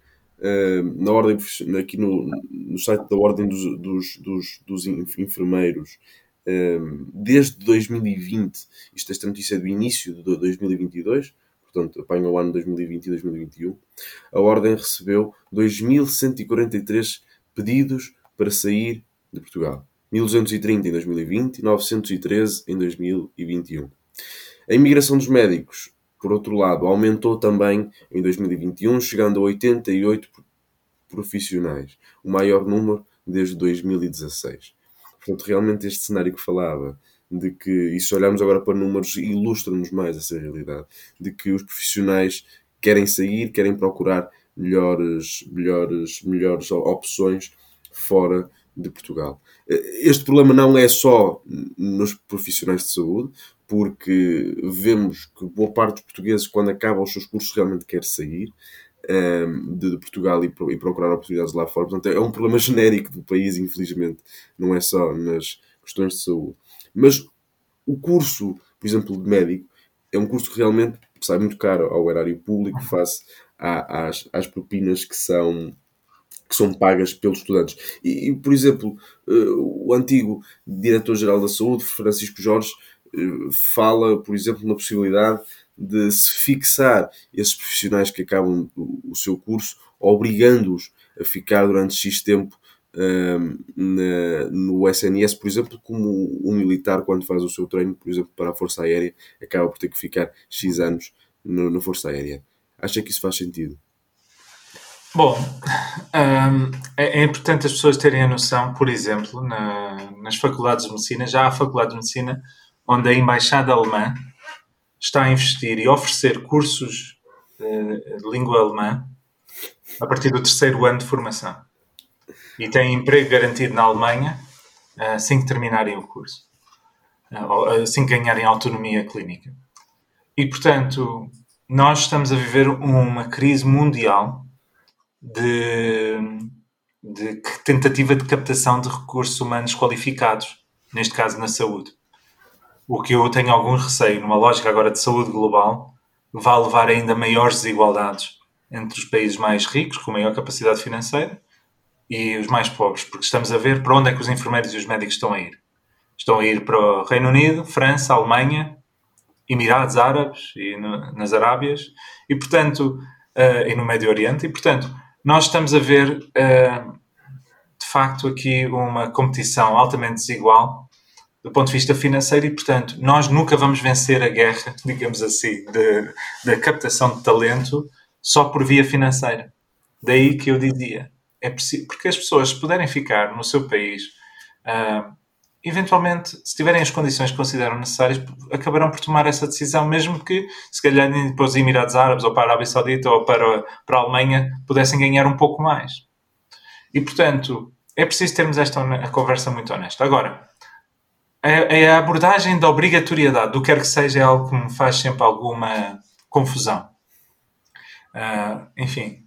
na ordem, aqui no, no site da Ordem dos, dos, dos, dos Enfermeiros, desde 2020, isto esta notícia é do início de 2022, portanto apanha o ano 2020 e 2021, a Ordem recebeu 2.143 pedidos para sair de Portugal. 1230 em 2020 e 913 em 2021. A imigração dos médicos por outro lado, aumentou também em 2021, chegando a 88 profissionais, o maior número desde 2016. Portanto, realmente este cenário que falava, de que, e se olharmos agora para números, ilustra-nos mais essa realidade, de que os profissionais querem sair, querem procurar melhores, melhores, melhores opções fora de Portugal. Este problema não é só nos profissionais de saúde, porque vemos que boa parte dos portugueses, quando acabam os seus cursos, realmente quer sair um, ehm, de, de, Portugal e, e, procurar oportunidades lá fora. Portanto, é um problema genérico do país, infelizmente, não é só nas questões de saúde. Mas o curso, por exemplo, de médico, é um curso que realmente sai muito caro ao erário público face às, às propinas que são que são pagas pelos estudantes. E, e por exemplo, uh, o antigo diretor-geral da saúde, Francisco Jorge, fala, por exemplo, na possibilidade de se fixar esses profissionais que acabam o, seu curso, obrigando-os a ficar durante X tempo na, no SNS, por exemplo, como um militar, quando faz o seu treino, por exemplo, para a Força Aérea, acaba por ter que ficar X anos no, na Força Aérea. Acha que isso faz sentido? Bom, um, é, é, importante as pessoas terem a noção, por exemplo, na, nas faculdades de medicina, já há faculdade de medicina onde a Embaixada Alemã está a investir e oferecer cursos de, de língua alemã a partir do terceiro ano de formação. E têm emprego garantido na Alemanha assim que terminarem o curso, assim que ganharem autonomia clínica. E, portanto, nós estamos a viver uma crise mundial de, de tentativa de captação de recursos humanos qualificados, neste caso na saúde o que eu tenho algum receio, numa lógica agora de saúde global, vai levar ainda maiores desigualdades entre os países mais ricos, com maior capacidade financeira, e os mais pobres, porque estamos a ver para onde é que os enfermeiros e os médicos estão a ir. Estão a ir para o Reino Unido, França, Alemanha, Emirados Árabes e no, nas Arábias, e portanto, uh, e no Médio Oriente, e portanto, nós estamos a ver uh, facto aqui uma competição altamente desigual do ponto de vista financeiro e, portanto, nós nunca vamos vencer a guerra, digamos assim, da captação de talento só por via financeira. Daí que eu dizia, é preciso, porque as pessoas, puderem ficar no seu país, uh, eventualmente, se tiverem as condições que consideram necessárias, acabarão por tomar essa decisão, mesmo que, se calhar, para os Emirados Árabes, ou para a Arábia Saudita, ou para, para a Alemanha, pudessem ganhar um pouco mais. E, portanto, é preciso termos esta conversa muito honesta. Agora, a, a abordagem da obrigatoriedade do que quer que seja é algo que me faz sempre alguma confusão. Uh, enfim,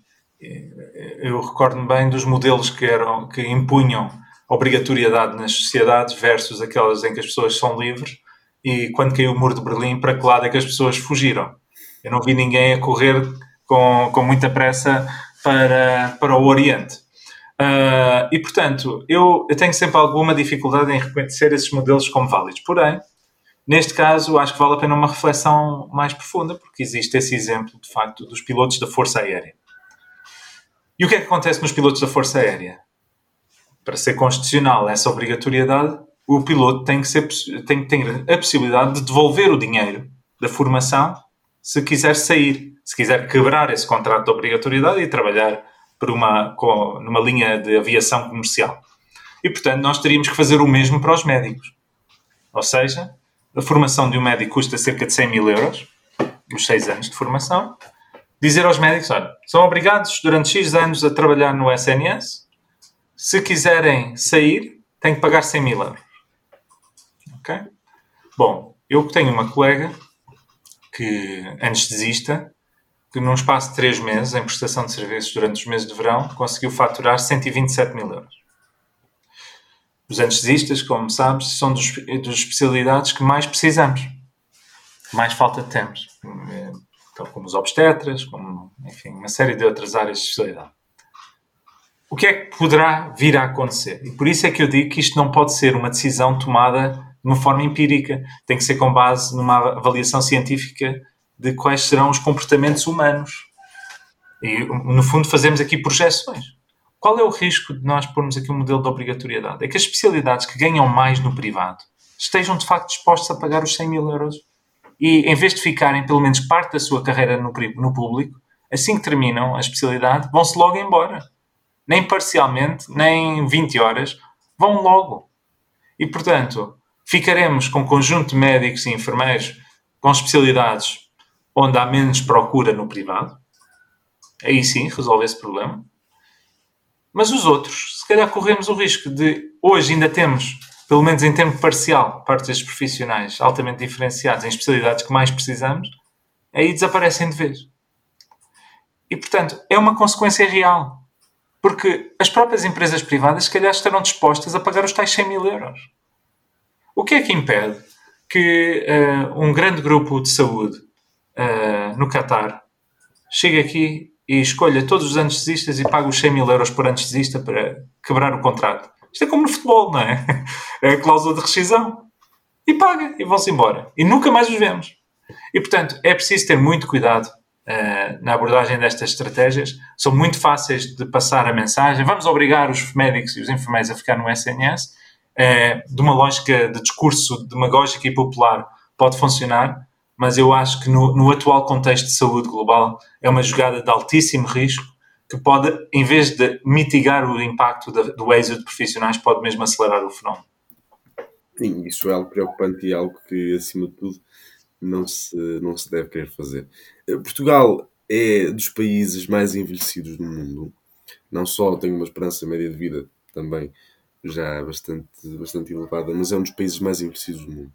eu recordo-me bem dos modelos que, eram, que impunham obrigatoriedade nas sociedades versus aquelas em que as pessoas são livres e quando caiu o muro de Berlim, para que lado é que as pessoas fugiram? Eu não vi ninguém a correr com, com muita pressa para, para o Oriente. Uh, e, portanto, eu, eu, tenho sempre alguma dificuldade em reconhecer esses modelos como válidos. Porém, neste caso, acho que vale a pena uma reflexão mais profunda, porque existe esse exemplo, de facto, dos pilotos da Força Aérea. E o que é que acontece nos pilotos da Força Aérea? Para ser constitucional essa obrigatoriedade, o piloto tem que, ser, tem que ter a possibilidade de devolver o dinheiro da formação se quiser sair, se quiser quebrar esse contrato de obrigatoriedade e trabalhar por uma, com, numa linha de aviação comercial. E, portanto, nós teríamos que fazer o mesmo para os médicos. Ou seja, a formação de um médico custa cerca de 100 mil euros, os 6 anos de formação. Dizer aos médicos, olha, são obrigados durante X anos a trabalhar no SNS. Se quiserem sair, têm que pagar 100 mil euros. Ok? Bom, eu tenho uma colega que anestesista que num espaço de 3 meses, em prestação de serviços durante os meses de verão, conseguiu faturar 127 mil euros. Os anestesistas, como sabes, são dos, das especialidades que mais precisamos, mais falta temos, então, como os obstetras, como, enfim, uma série de outras áreas de especialidade. O que é que poderá vir a acontecer? E por isso é que eu digo que isto não pode ser uma decisão tomada de uma forma empírica, tem que ser com base numa avaliação científica de quais serão os comportamentos humanos. E, no fundo, fazemos aqui projeções. Qual é o risco de nós pormos aqui um modelo de obrigatoriedade? É que as especialidades que ganham mais no privado estejam, de facto, dispostas a pagar os 100 mil euros e, em vez de ficarem pelo menos parte da sua carreira no, no público, assim que terminam a especialidade, vão-se logo embora. Nem parcialmente, nem 20 horas, vão logo. E, portanto, ficaremos com um conjunto de médicos e enfermeiros com especialidades onde há menos procura no privado. Aí sim resolve esse problema. Mas os outros, se calhar corremos o risco de hoje ainda temos, pelo menos em tempo parcial, parte destes profissionais altamente diferenciados em especialidades que mais precisamos, aí desaparecem de vez. E portanto, é uma consequência real. Porque as próprias empresas privadas, se calhar, estarão dispostas a pagar os tais 100 mil euros. O que é que impede que uh, um grande grupo de saúde uh, no Qatar, chega aqui e escolha todos os anestesistas e paga os 100 mil euros por anestesista para quebrar o contrato. Isto é como no futebol, não é? É a cláusula de rescisão. E paga, e vão-se embora. E nunca mais os vemos. E, portanto, é preciso ter muito cuidado uh, na abordagem destas estratégias. São muito fáceis de passar a mensagem. Vamos obrigar os médicos e os enfermeiros a ficar no SNS. Uh, eh, de uma lógica de discurso demagógico e popular pode funcionar, mas eu acho que no, no, atual contexto de saúde global é uma jogada de altíssimo risco que pode, em vez de mitigar o impacto do êxito de profissionais, pode mesmo acelerar o fenómeno. Sim, isso é algo preocupante e algo que, acima de tudo, não se, não se deve querer fazer. Eh, Portugal é dos países mais envelhecidos do mundo. Não só tem uma esperança média de vida também já bastante, bastante elevada, mas é um dos países mais envelhecidos do mundo.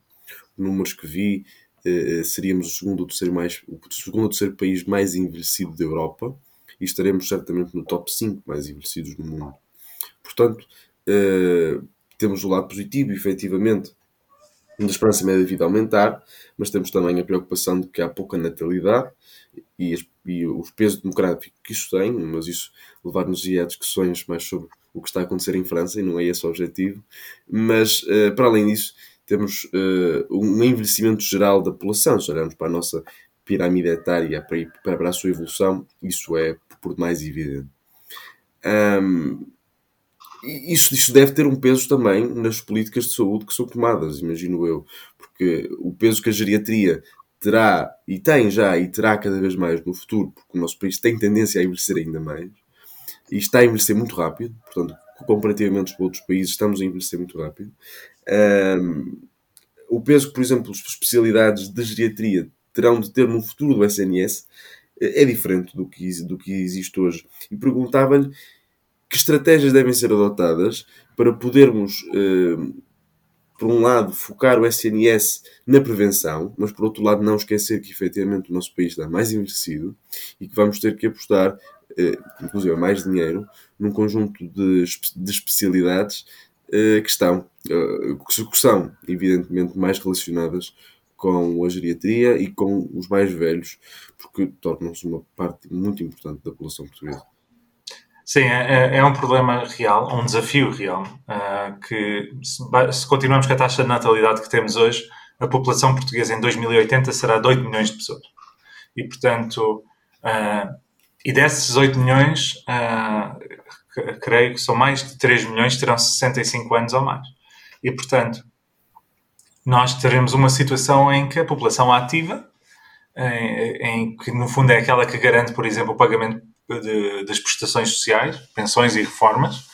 Números que vi eh, eh, seríamos o segundo ou terceiro, mais, o segundo ou terceiro país mais envelhecido da Europa e estaremos certamente no top 5 mais envelhecidos do mundo. Portanto, eh, temos o lado positivo, efetivamente, da esperança média de vida aumentar, mas temos também a preocupação de que há pouca natalidade e, e o peso democrático que isso tem, mas isso levar-nos a discussões mais sobre o que está a acontecer em França e não é esse o objetivo. Mas, para além disso, temos uh, um envelhecimento geral da população. Se olharmos para a nossa pirâmide etária, para, para a sua evolução, isso é por mais evidente. Um, isso, isso deve ter um peso também nas políticas de saúde que são tomadas, imagino eu. Porque o peso que a geriatria terá, e tem já, e terá cada vez mais no futuro, porque o nosso país tem tendência a envelhecer ainda mais, e está a envelhecer muito rápido, portanto, comparativamente com outros países, estamos a envelhecer muito rápido. Um, o peso que, por exemplo, as especialidades de geriatria terão de ter no futuro do SNS é diferente do que, do que existe hoje. E perguntava-lhe que estratégias devem ser adotadas para podermos, eh, por um lado, focar o SNS na prevenção, mas por outro lado, não esquecer que efetivamente o nosso país está mais envelhecido e que vamos ter que apostar, eh, inclusive mais dinheiro, num conjunto de, de especialidades eh, que estão, que são evidentemente mais relacionadas com a geriatria e com os mais velhos, porque tornam-se uma parte muito importante da população portuguesa. Sim, é, é, é um problema real, um desafio real, uh, que se, se, continuarmos com a taxa de natalidade que temos hoje, a população portuguesa em 2080 será de 8 milhões de pessoas. E, portanto, uh, e desses 8 milhões, uh, creio que são mais de 3 milhões terão 65 anos ou mais. E, portanto, nós teremos uma situação em que a população ativa, em, em, que no fundo é aquela que garante, por exemplo, o pagamento de, das prestações sociais, pensões e reformas,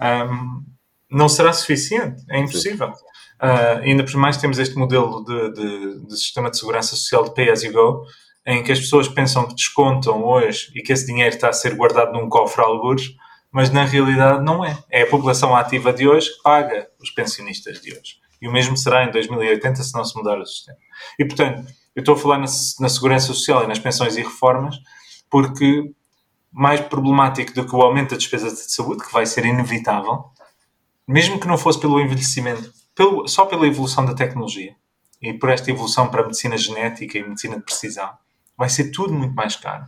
um, não será suficiente. É impossível. Uh, ainda por mais temos este modelo de, de, de, sistema de segurança social de pay as you go, em que as pessoas pensam que descontam hoje e que esse dinheiro está a ser guardado num cofre algures, mas na realidade não é. É a população ativa de hoje que paga os pensionistas de hoje. E o mesmo será em 2080 se não se mudar o sistema. E, portanto, eu estou a falar na, na segurança social e nas pensões e reformas porque mais problemático do que o aumento da despesa de saúde, que vai ser inevitável, mesmo que não fosse pelo envelhecimento, pelo, só pela evolução da tecnologia e por esta evolução para a medicina genética e medicina de precisão, vai ser tudo muito mais caro.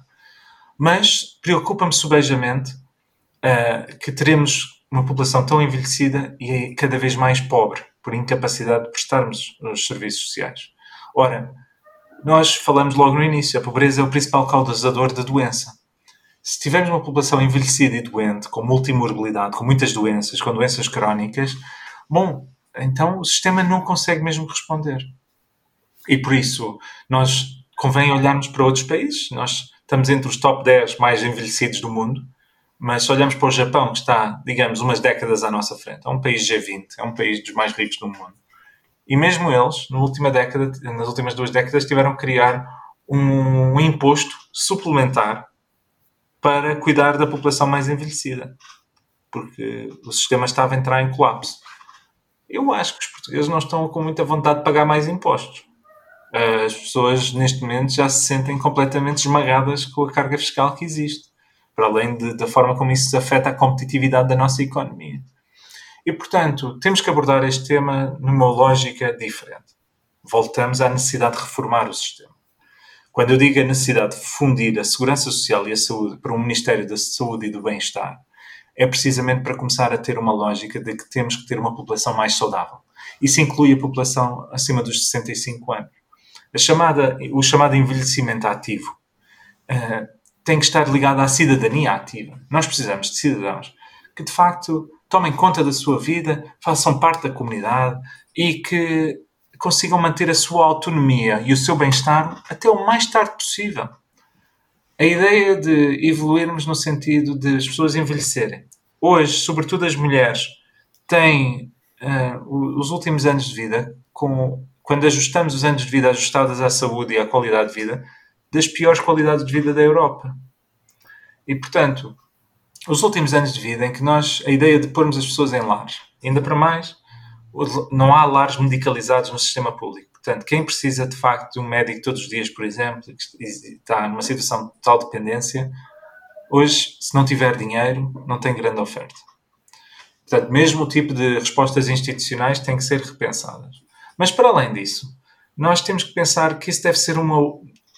Mas preocupa-me subejamente uh, que teremos uma população tão envelhecida e cada vez mais pobre por incapacidade de prestarmos os serviços sociais. Ora, nós falamos logo no início, a pobreza é o principal causador da doença. Se tivermos uma população envelhecida e doente, com multimorbilidade, com muitas doenças, com doenças crónicas, bom, então o sistema não consegue mesmo responder. E por isso, nós convém olharmos para outros países. Nós estamos entre os top 10 mais envelhecidos do mundo, mas se olhamos para o Japão, que está, digamos, umas décadas à nossa frente, é um país G20, é um país dos mais ricos do mundo. E mesmo eles, na última década, nas últimas duas décadas, tiveram que criar um imposto suplementar para cuidar da população mais envelhecida, porque o sistema estava a entrar em colapso. Eu acho que os portugueses não estão com muita vontade de pagar mais impostos. As pessoas, neste momento, já se sentem completamente esmagadas com a carga fiscal que existe para além de, da forma como isso afeta a competitividade da nossa economia. E, portanto, temos que abordar este tema numa lógica diferente. Voltamos à necessidade de reformar o sistema. Quando eu digo a necessidade de fundir a segurança social e a saúde para um Ministério da Saúde e do Bem-Estar, é precisamente para começar a ter uma lógica de que temos que ter uma população mais saudável. Isso inclui a população acima dos 65 anos. A chamada, o chamado envelhecimento ativo uh, tem que estar ligada à cidadania ativa. Nós precisamos de cidadãos que, de facto, tomem conta da sua vida, façam parte da comunidade e que consigam manter a sua autonomia e o seu bem-estar até o mais tarde possível. A ideia de evoluirmos no sentido de as pessoas envelhecerem. Hoje, sobretudo as mulheres, têm uh, os últimos anos de vida, com, quando ajustamos os anos de vida ajustados à saúde e à qualidade de vida, das piores qualidades de vida da Europa. E, portanto, os últimos anos de vida em que nós, a ideia de pormos as pessoas em lares, ainda para mais, não há lares medicalizados no sistema público. Portanto, quem precisa de facto de um médico todos os dias, por exemplo, que está numa situação de total dependência, hoje, se não tiver dinheiro, não tem grande oferta. Portanto, mesmo o tipo de respostas institucionais têm que ser repensadas. Mas, para além disso, nós temos que pensar que isso deve ser uma,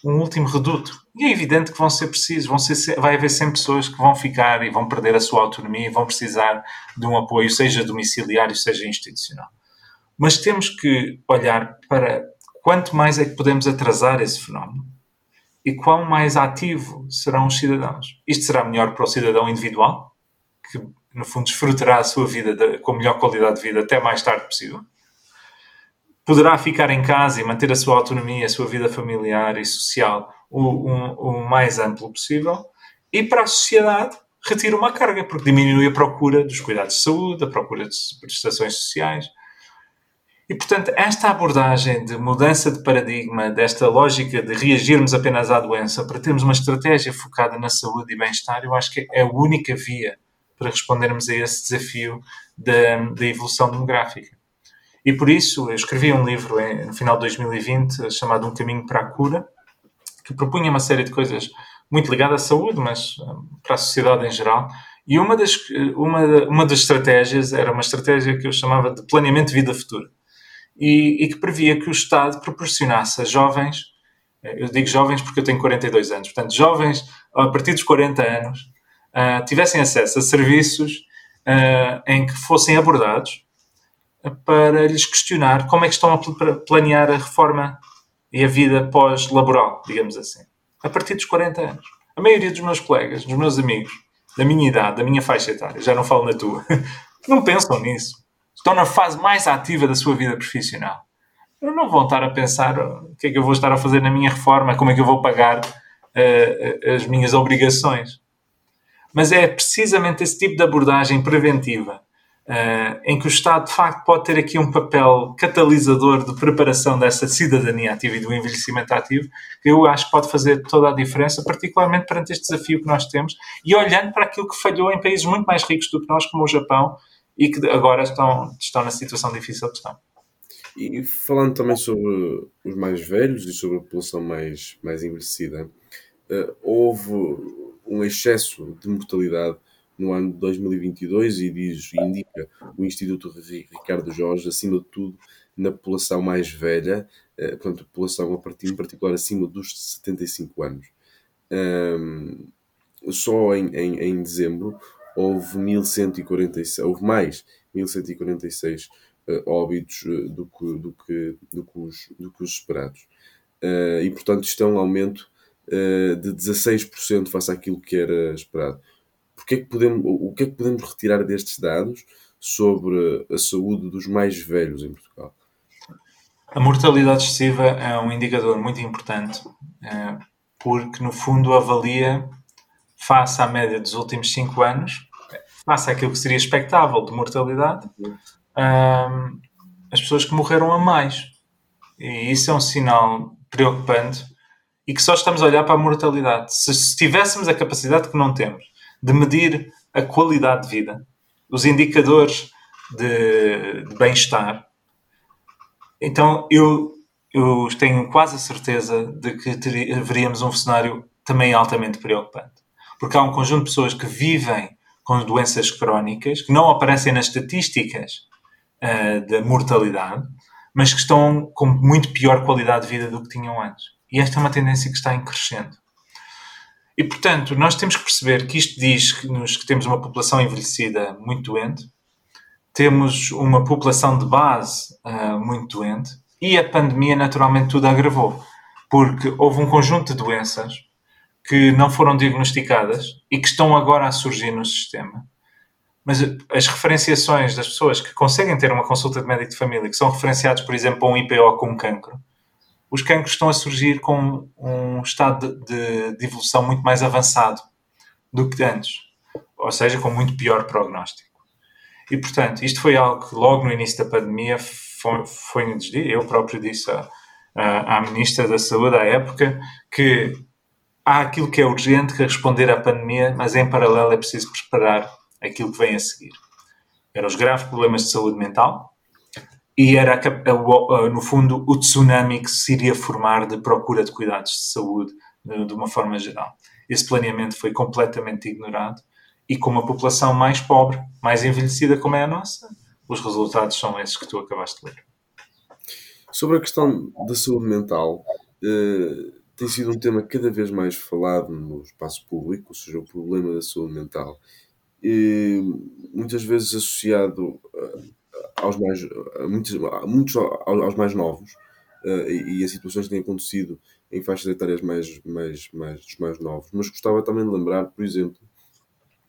um último reduto. E é evidente que vão ser precisos, vão ser, vai haver sempre pessoas que vão ficar e vão perder a sua autonomia e vão precisar de um apoio, seja domiciliário, seja institucional. Mas temos que olhar para quanto mais é que podemos atrasar esse fenómeno e quão mais ativo serão os cidadãos. Isto será melhor para o cidadão individual, que, no fundo, desfrutará a sua vida de, com melhor qualidade de vida até mais tarde possível. Poderá ficar em casa e manter a sua autonomia, a sua vida familiar e social o, o, mais amplo possível. E para a sociedade, retira uma carga, porque diminui a procura dos cuidados de saúde, a procura de prestações sociais. E, portanto, esta abordagem de mudança de paradigma, desta lógica de reagirmos apenas à doença para termos uma estratégia focada na saúde e bem-estar, eu acho que é a única via para respondermos a esse desafio da, da evolução demográfica. E por isso eu escrevi um livro em, no final de 2020 chamado Um Caminho para a Cura, que propunha uma série de coisas muito ligado à saúde, mas hum, para a sociedade em geral. E uma das, uma, uma das estratégias era uma estratégia que eu chamava de planeamento de vida futura. E, e que previa que o Estado proporcionasse a jovens, eh, eu digo jovens porque eu tenho 42 anos, portanto, jovens a partir dos 40 anos, uh, tivessem acesso a serviços uh, em que fossem abordados para lhes questionar como é que estão a planear a reforma e a vida pós-laboral, digamos assim a partir dos 40 anos. A maioria dos meus colegas, dos meus amigos, da minha idade, da minha faixa etária, já não falo na tua, não pensam nisso. Estão na fase mais ativa da sua vida profissional. Não vão estar a pensar o que é que eu vou estar a fazer na minha reforma, como é que eu vou pagar uh, as minhas obrigações. Mas é precisamente esse tipo de abordagem preventiva Uh, em que o Estado, de facto, pode ter aqui um papel catalisador de preparação dessa cidadania ativa e do envelhecimento ativo, que eu acho que pode fazer toda a diferença, particularmente perante este desafio que nós temos, e olhando para aquilo que falhou em países muito mais ricos do que nós, como o Japão, e que agora estão, estão na situação difícil que estão. E falando também sobre os mais velhos e sobre a população mais, mais envelhecida, uh, houve um excesso de mortalidade no ano de 2022 e diz, indica o Instituto Ricardo Jorge, acima de tudo, na população mais velha, eh, portanto, população a partir, em particular acima dos 75 anos. Um, só em, em, em, dezembro houve 1146, houve mais 1146 uh, óbitos uh, do, que, do, que, do, que os, do que os esperados. Uh, e portanto isto é um aumento de 16% face àquilo que era esperado porque é que podemos, o que é que podemos retirar destes dados sobre a saúde dos mais velhos em Portugal? A mortalidade excessiva é um indicador muito importante, é, porque no fundo avalia, face à média dos últimos 5 anos, face àquilo que seria expectável de mortalidade, as pessoas que morreram a mais. E isso é um sinal preocupante e que só estamos a olhar para a mortalidade. Se tivéssemos a capacidade que não temos de medir a qualidade de vida, os indicadores de, de bem-estar, então eu, eu tenho quase a certeza de que teria, veríamos um cenário também altamente preocupante. Porque há um conjunto de pessoas que vivem com doenças crónicas, que não aparecem nas estatísticas uh, da mortalidade, mas que estão com muito pior qualidade de vida do que tinham antes. E esta é uma tendência que está em crescendo. E, portanto, nós temos que perceber que isto diz que, temos uma população envelhecida muito doente, temos uma população de base uh, muito doente e a pandemia, naturalmente, tudo agravou. Porque houve um conjunto de doenças que não foram diagnosticadas e que estão agora a surgir no sistema. Mas as referenciações das pessoas que conseguem ter uma consulta de médico de família, que são referenciados, por exemplo, a um IPO com cancro, os cancros estão a surgir com um estado de, de evolução muito mais avançado do que antes, ou seja, com muito pior prognóstico. E, portanto, isto foi algo que logo no início da pandemia foi, foi eu próprio disse à, à, Ministra da Saúde à época que há aquilo que é urgente, que é responder à pandemia, mas em paralelo é preciso preparar aquilo que vem a seguir. Eram os graves problemas de saúde mental, e era, no fundo, o tsunami que se iria formar de procura de cuidados de saúde de uma forma geral. Esse planeamento foi completamente ignorado e com uma população mais pobre, mais envelhecida como é a nossa, os resultados são esses que tu acabaste de ler. Sobre a questão da saúde mental, eh, tem sido um tema cada vez mais falado no espaço público, ou seja, o problema da saúde mental, e muitas vezes associado aos mais, muitos, muitos aos mais novos uh, e, e as situações têm acontecido em faixas etárias mais, mais, mais, dos mais novos, mas gostava também de lembrar, por exemplo,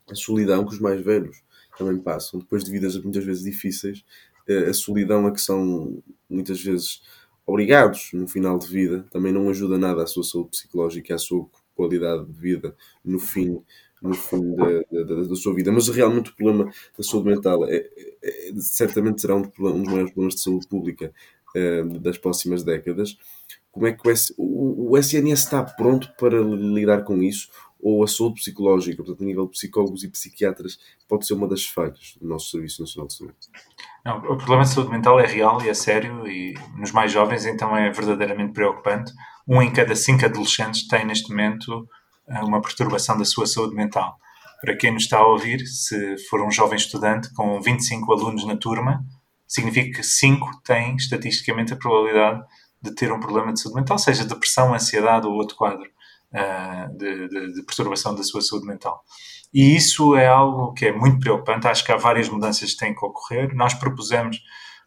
a solidão que os mais velhos também passam, depois de vidas muitas vezes difíceis, a solidão a que são muitas vezes obrigados no final de vida também não ajuda nada à sua saúde psicológica, à sua qualidade de vida no fim, no fim da, da, da sua vida. Mas realmente o problema da saúde mental é, é, é certamente será um, um, dos maiores problemas de saúde pública é, das próximas décadas. Como é que o, S, o, o SNS está pronto para lidar com isso? Ou a saúde psicológica, portanto, a nível de psicólogos e psiquiatras, pode ser uma das falhas do nosso Serviço Nacional de Saúde? Não, o problema de saúde mental é real e é sério, e nos mais jovens, então, é verdadeiramente preocupante. Um em cada cinco adolescentes tem, neste momento, eh, uma perturbação da sua saúde mental. Para quem nos está a ouvir, se for um jovem estudante com 25 alunos na turma, significa que 5 têm, estatisticamente, a probabilidade de ter um problema de saúde mental, seja depressão, ansiedade ou outro quadro uh, de, de, de perturbação da sua saúde mental. E isso é algo que é muito preocupante. Acho que há várias mudanças que têm que ocorrer. Nós propusemos,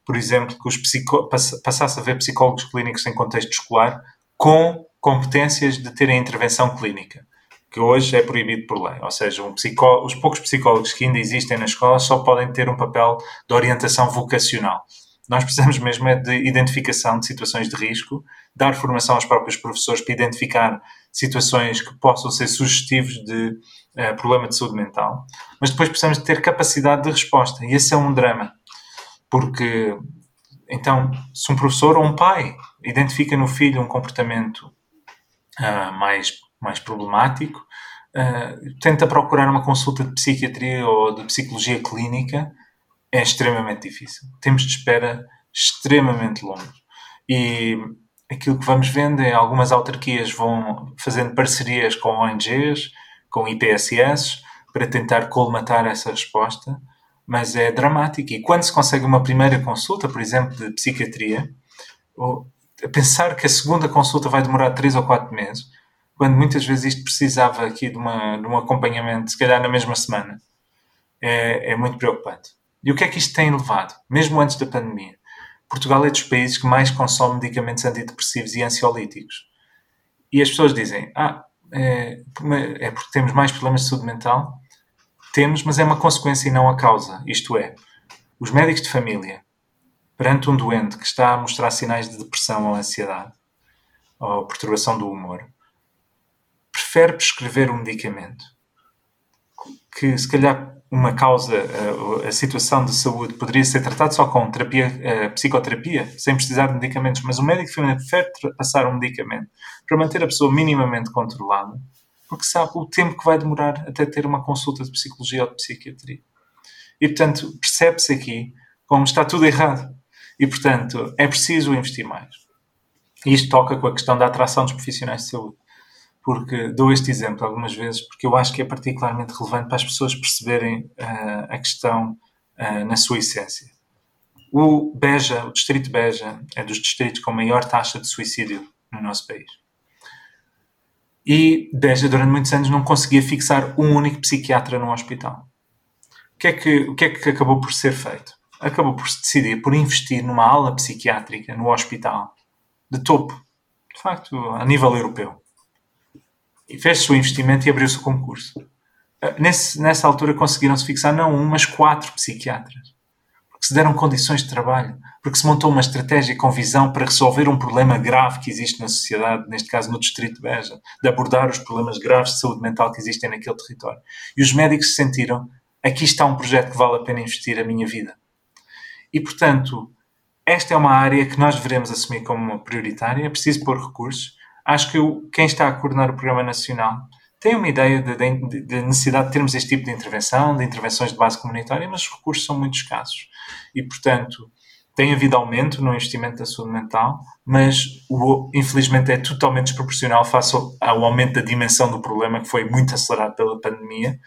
por exemplo, que os psico... passasse a haver psicólogos clínicos em contexto escolar com competências de terem intervenção clínica, que hoje é proibido por lei. Ou seja, um os poucos psicólogos que ainda existem na escola só podem ter um papel de orientação vocacional. Nós precisamos mesmo é de identificação de situações de risco, dar formação aos próprios professores para identificar situações que possam ser sugestivos de uh, problema de saúde mental, mas depois precisamos de ter capacidade de resposta, e esse é um drama, porque então, se um professor ou um pai identifica no filho um comportamento uh, mais, mais problemático, uh, tenta procurar uma consulta de psiquiatria ou de psicologia clínica, é extremamente difícil. Temos de espera extremamente longos. E aquilo que vamos vendo é algumas autarquias vão fazendo parcerias com ONGs, com IPSS, para tentar colmatar essa resposta, mas é dramático. E quando se consegue uma primeira consulta, por exemplo, de psiquiatria, pensar que a segunda consulta vai demorar três ou quatro meses, quando muitas vezes isto precisava aqui de, uma, de um acompanhamento, se calhar na mesma semana, é, é muito preocupante. E o que é que isto tem levado, mesmo antes da pandemia? Portugal é dos países que mais consome medicamentos antidepressivos e ansiolíticos. E as pessoas dizem, ah, é, é porque temos mais problemas de saúde mental? Temos, mas é uma consequência e não a causa. Isto é, os médicos de família, perante um doente que está a mostrar sinais de depressão ou ansiedade, ou perturbação do humor, prefere prescrever um medicamento que se calhar uma causa, a, a, situação de saúde poderia ser tratada só com terapia, psicoterapia, sem precisar de medicamentos, mas o médico prefere passar um medicamento para manter a pessoa minimamente controlada, porque sabe o tempo que vai demorar até ter uma consulta de psicologia ou de psiquiatria. E, portanto, percebe-se aqui como está tudo errado. E, portanto, é preciso investir mais. E isto toca com a questão da atração dos profissionais de saúde porque dou este exemplo algumas vezes porque eu acho que é particularmente relevante para as pessoas perceberem uh, a questão uh, na sua essência. O Beja, o distrito Beja, é dos distritos com maior taxa de suicídio no nosso país. E Beja, durante muitos anos, não conseguia fixar um único psiquiatra no hospital. O que é que, o que, é que acabou por ser feito? Acabou por se decidir por investir numa aula psiquiátrica no hospital de topo, de facto, a nível europeu fez-se o investimento e abriu-se o concurso. Ah, nesse, nessa altura conseguiram-se fixar não um, mas quatro psiquiatras. Porque se deram condições de trabalho, porque se montou uma estratégia com visão para resolver um problema grave que existe na sociedade, neste caso no Distrito de Beja, de abordar os problemas graves de saúde mental que existem naquele território. E os médicos se sentiram: aqui está um projeto que vale a pena investir a minha vida. E, portanto, esta é uma área que nós devemos assumir como prioritária. É preciso pôr recursos acho que quem está a coordenar o Programa Nacional tem uma ideia da necessidade de termos este tipo de intervenção, de intervenções de base comunitária, mas os recursos são muito escassos. E, portanto, tem havido aumento no investimento da saúde mental, mas o, infelizmente é totalmente desproporcional face ao, ao, aumento da dimensão do problema, que foi muito acelerado pela pandemia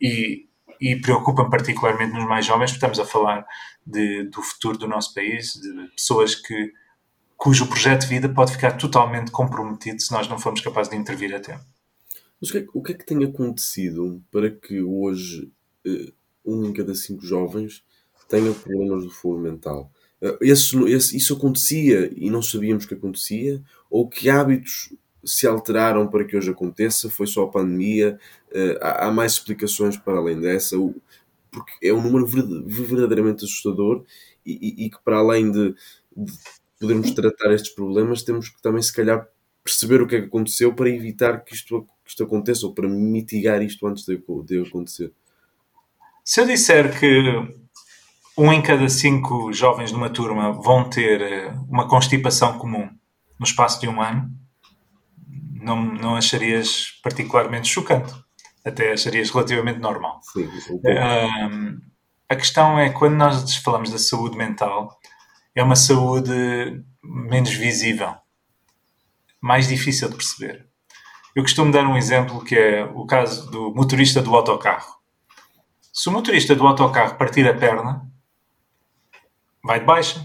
e, e preocupa-me particularmente nos mais jovens, porque estamos a falar de, do futuro do nosso país, de pessoas que cujo projeto de vida pode ficar totalmente comprometido se nós não formos capazes de intervir a tempo. Mas o que, é, o que, é, que tem acontecido para que hoje uh, um em cada cinco jovens tenha problemas de foro mental? Uh, esse, esse, isso acontecia e não sabíamos que acontecia? Ou que hábitos se alteraram para que hoje aconteça? Foi só a pandemia? Uh, há, há, mais explicações para além dessa? Porque é um número verdadeiramente assustador e, e, e que, para além de, de podermos tratar estes problemas, temos que também, se calhar, perceber o que é que aconteceu para evitar que isto, que isto aconteça ou para mitigar isto antes de, de acontecer. Se eu disser que um em cada cinco jovens de uma turma vão ter eh, uma constipação comum no espaço de um ano, não, não acharias particularmente chocante. Até acharias relativamente normal. Sim, um, a questão é quando nós falamos da saúde mental, é uma saúde menos visível, mais difícil de perceber. Eu costumo dar um exemplo que é o caso do motorista do autocarro. Se o motorista do autocarro partir a perna, vai de baixa.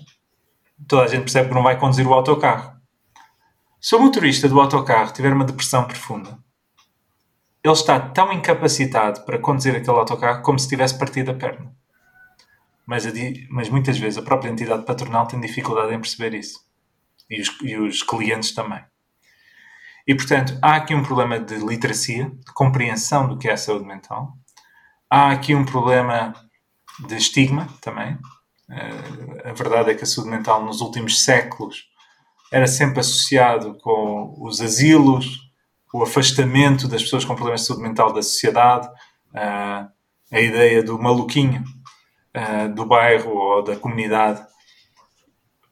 Toda a gente percebe que não vai conduzir o autocarro. Se o motorista do autocarro tiver uma depressão profunda, ele está tão incapacitado para conduzir aquele autocarro como se tivesse partido a perna. Mas, mas muitas vezes a própria entidade patronal tem dificuldade em perceber isso. E os, e os clientes também. E, portanto, há aqui um problema de literacia, de compreensão do que é a saúde mental. Há aqui um problema de estigma também. Uh, a verdade é que a saúde mental nos últimos séculos era sempre associado com os asilos, o afastamento das pessoas com problemas de saúde mental da sociedade, uh, a ideia do maluquinho uh, do bairro ou da comunidade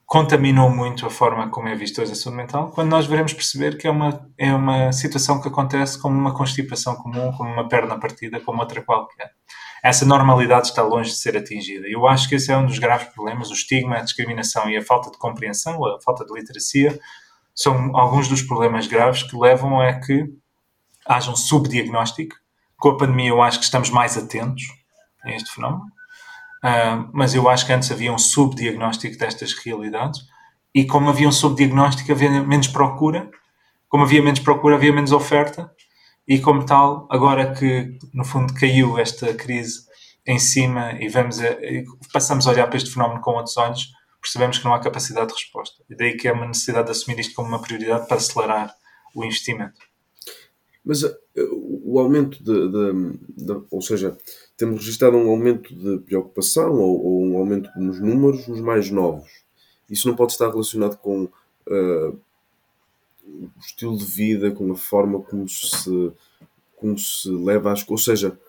contaminou muito a forma como é vista hoje a saúde mental, quando nós veremos perceber que é uma, é uma situação que acontece como uma constipação comum, como uma perna partida, como outra qualquer. Essa normalidade está longe de ser atingida. Eu acho que esse é um dos graves problemas, o estigma, a discriminação e a falta de compreensão, a falta de literacia, são alguns dos problemas graves que levam a que haja um subdiagnóstico. Com a pandemia eu acho que estamos mais atentos a este fenómeno, Uh, mas eu acho que antes havia um subdiagnóstico destas realidades e como havia um subdiagnóstico havia menos procura, como havia menos procura havia menos oferta e como tal, agora que no fundo caiu esta crise em cima e a, e passamos a olhar para este fenómeno com outros olhos, percebemos que não há capacidade de resposta. E daí que é uma necessidade de assumir isto como uma prioridade para acelerar o investimento. Mas uh, o aumento de, de, de, ou seja, temos registrado um aumento de preocupação ou, ou, um aumento nos números nos mais novos. Isso não pode estar relacionado com uh, o estilo de vida, com a forma como se, como se leva às coisas. Ou seja,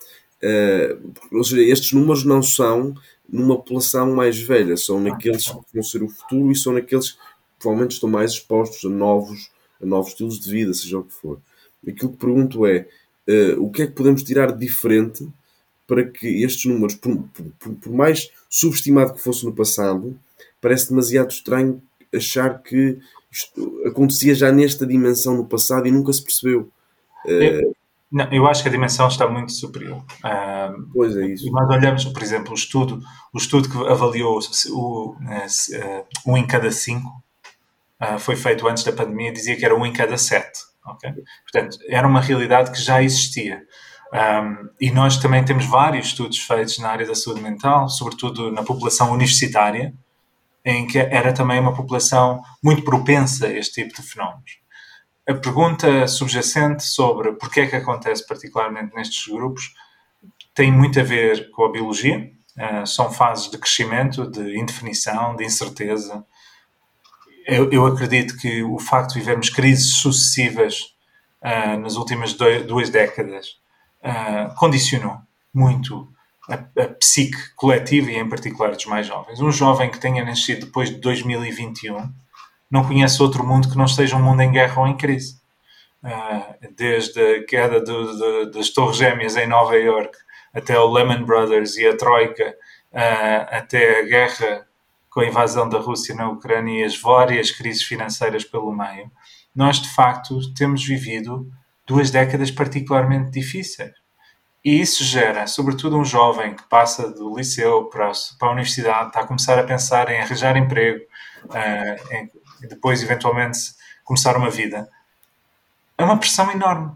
uh, ou seja, estes números não são numa população mais velha, são naqueles que vão ser o futuro e são naqueles que provavelmente estão mais expostos a novos, a novos estilos de vida, seja o que for. Aquilo que pergunto é uh, o que é que podemos tirar de diferente para que estes números, por, por, por, mais subestimado que fosse no passado, parece demasiado estranho achar que isto acontecia já nesta dimensão no passado e nunca se percebeu. Eu, não, eu acho que a dimensão está muito superior. Uh, pois é isso. E nós olhamos, por exemplo, o estudo, o estudo que avaliou o, uh, um em cada cinco uh, foi feito antes da pandemia, dizia que era um em cada sete. Okay? Portanto, era uma realidade que já existia. Um, e nós também temos vários estudos feitos na área da saúde mental, sobretudo na população universitária, em que era também uma população muito propensa a este tipo de fenómenos. A pergunta subjacente sobre porquê é que acontece particularmente nestes grupos tem muito a ver com a biologia. Uh, são fases de crescimento, de indefinição, de incerteza. Eu, eu acredito que o facto de vivermos crises sucessivas uh, nas últimas dois, duas décadas uh, condicionou muito a, a, psique coletiva e, em particular, dos mais jovens. Um jovem que tenha nascido depois de 2021 não conhece outro mundo que não esteja um mundo em guerra ou em crise. Uh, desde a queda do, do, das Torres Gêmeas em Nova York até o Lehman Brothers e a Troika, uh, até a guerra com a invasão da Rússia na Ucrânia e as várias crises financeiras pelo meio, nós de facto temos vivido duas décadas particularmente difíceis. E isso gera, sobretudo, um jovem que passa do liceu para a, para a universidade, está a começar a pensar em arranjar emprego, uh, em, e depois, eventualmente, começar uma vida. É uma pressão enorme.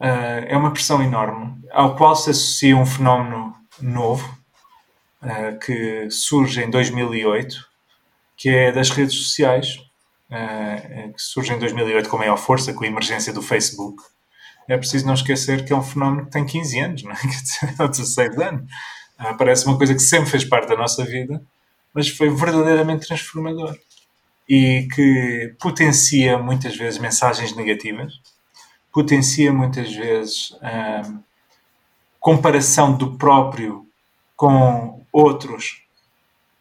Uh, é uma pressão enorme, ao qual se associa um fenómeno novo, uh, que surge em 2008, que é das redes sociais, uh, que surge em 2008 com maior força, com a emergência do Facebook, é preciso não esquecer que é um fenómeno que tem 15 anos, não é? ou 16 anos. Uh, parece uma coisa que sempre fez parte da nossa vida, mas foi verdadeiramente transformador e que potencia muitas vezes mensagens negativas, potencia muitas vezes uh, comparação do próprio com outros,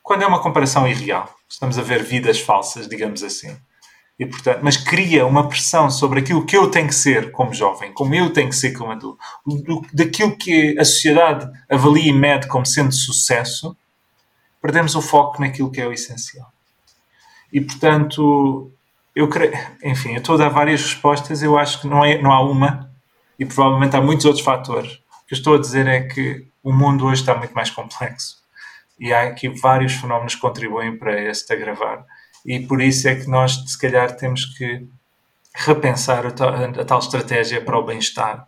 quando é uma comparação irreal. Estamos a ver vidas falsas, digamos assim. E, portanto, mas cria uma pressão sobre aquilo que eu tenho que ser como jovem, como eu tenho que ser como adulto, daquilo que a sociedade avalia e mede como sendo sucesso, perdemos o foco naquilo que é o essencial. E, portanto, eu creio, enfim, eu estou a dar várias respostas, eu acho que não, é, não há uma, e provavelmente há muitos outros fatores. O que eu estou a dizer é que o mundo hoje está muito mais complexo. E há aqui vários fenómenos que contribuem para este agravar e por isso é que nós, se calhar, temos que repensar a tal, a tal estratégia para o bem-estar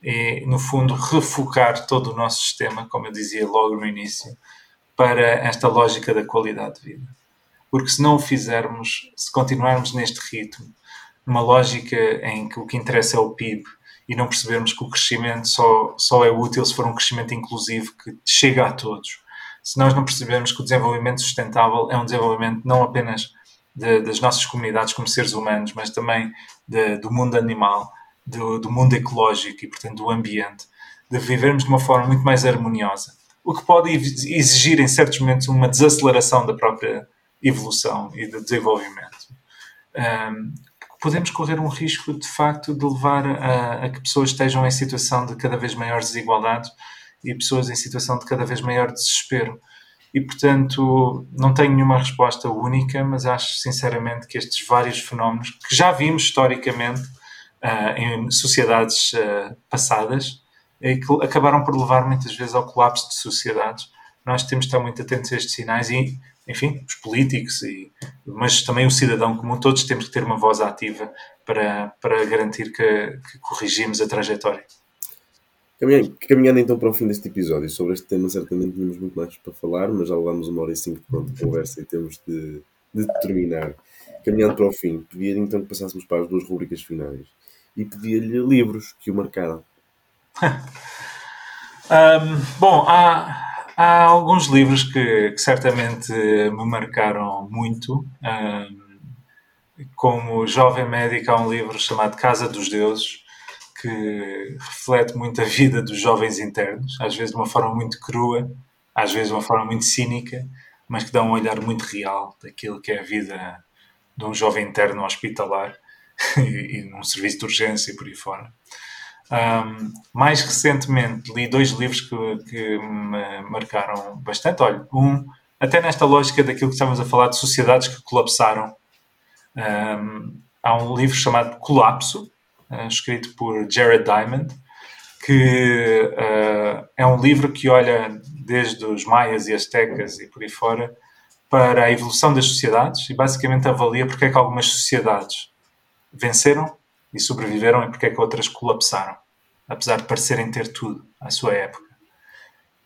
e, no fundo, refocar todo o nosso sistema, como eu dizia logo no início, para esta lógica da qualidade de vida. Porque se não o fizermos, se continuarmos neste ritmo, numa lógica em que o que interessa é o PIB e não percebermos que o crescimento só, só é útil se for um crescimento inclusivo que chega a todos. Se nós não percebermos que o desenvolvimento sustentável é um desenvolvimento não apenas de, das nossas comunidades como seres humanos, mas também de, do mundo animal, do, do, mundo ecológico e, portanto, do ambiente, de vivermos de uma forma muito mais harmoniosa. O que pode exigir, em certos momentos, uma desaceleração da própria evolução e do desenvolvimento. Um, podemos correr um risco, de facto, de levar a, a, que pessoas estejam em situação de cada vez maiores desigualdades e pessoas em situação de cada vez maior desespero e, portanto, não tenho nenhuma resposta única, mas acho sinceramente que estes vários fenómenos, que já vimos historicamente uh, em sociedades uh, passadas, e que acabaram por levar muitas vezes ao colapso de sociedades, nós temos de estar muito atentos a estes sinais e, enfim, os políticos, e, mas também o cidadão comum, todos temos que ter uma voz ativa para, para garantir que, que corrigimos a trajetória. Caminhando então para o fim deste episódio, sobre este tema certamente tínhamos muito mais para falar, mas já levámos uma hora e cinco de conversa e temos de, de terminar. Caminhando para o fim, pedia então que passássemos para as duas rubricas finais e pedia-lhe livros que o marcaram. um, bom, há, há alguns livros que, que, certamente me marcaram muito. Um, como jovem médico, há um livro chamado Casa dos Deuses, que reflete muito a vida dos jovens internos, às vezes de uma forma muito crua, às vezes de uma forma muito cínica, mas que dá um olhar muito real daquilo que é a vida de um jovem interno hospitalar e, e num serviço de urgência e por aí fora. Um, mais recentemente li dois livros que, que, me marcaram bastante. Olha, um, até nesta lógica daquilo que estávamos a falar de sociedades que colapsaram, um, há um livro chamado Colapso, escrito por Jared Diamond, que uh, é um livro que olha desde os maias e astecas e por aí fora para a evolução das sociedades e basicamente avalia porque é que algumas sociedades venceram e sobreviveram e porque é que outras colapsaram, apesar de parecerem ter tudo à sua época.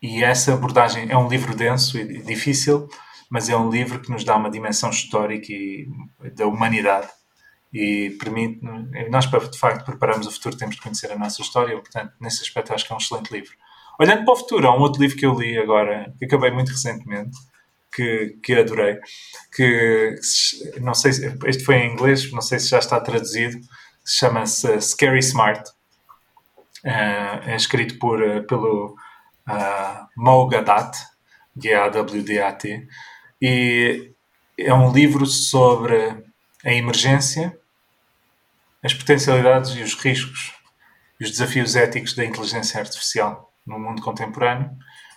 E essa abordagem é um livro denso e difícil, mas é um livro que nos dá uma dimensão histórica e da humanidade e permite nós de facto preparamos o futuro temos de conhecer a nossa história portanto nesse aspecto acho que é um excelente livro. Olhando para o futuro há um outro livro que eu li agora que acabei muito recentemente que, que adorei que não sei se, este foi em inglês não sei se já está traduzido chama-se Scary Smart. Uh, é escrito por uh, pelo uh, Mo Gadat G-A-W-D-A-T e é um livro sobre a emergência as potencialidades e os riscos e os desafios éticos da inteligência artificial no mundo contemporâneo,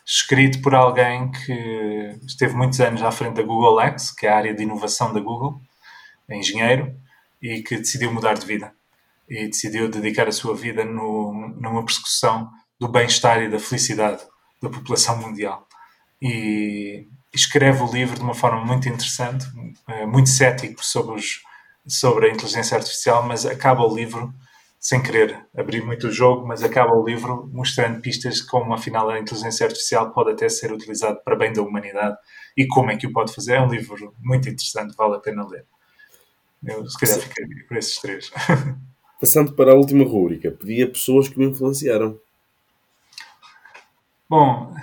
escrito por alguém que esteve muitos anos à frente da Google X, que é a área de inovação da Google, é engenheiro, e que decidiu mudar de vida. E decidiu dedicar a sua vida no, numa persecução do bem-estar e da felicidade da população mundial. E escreve o livro de uma forma muito interessante, eh, muito cético sobre os sobre a inteligência artificial, mas acaba o livro, sem querer abrir muito o jogo, mas acaba o livro mostrando pistas de como, afinal, a inteligência artificial pode até ser utilizada para bem da humanidade e como é que o pode fazer. É um livro muito interessante, vale a pena ler. Eu, se calhar, ficaria por esses três. Passando para a última rúbrica, pedi a pessoas que me influenciaram. Bom,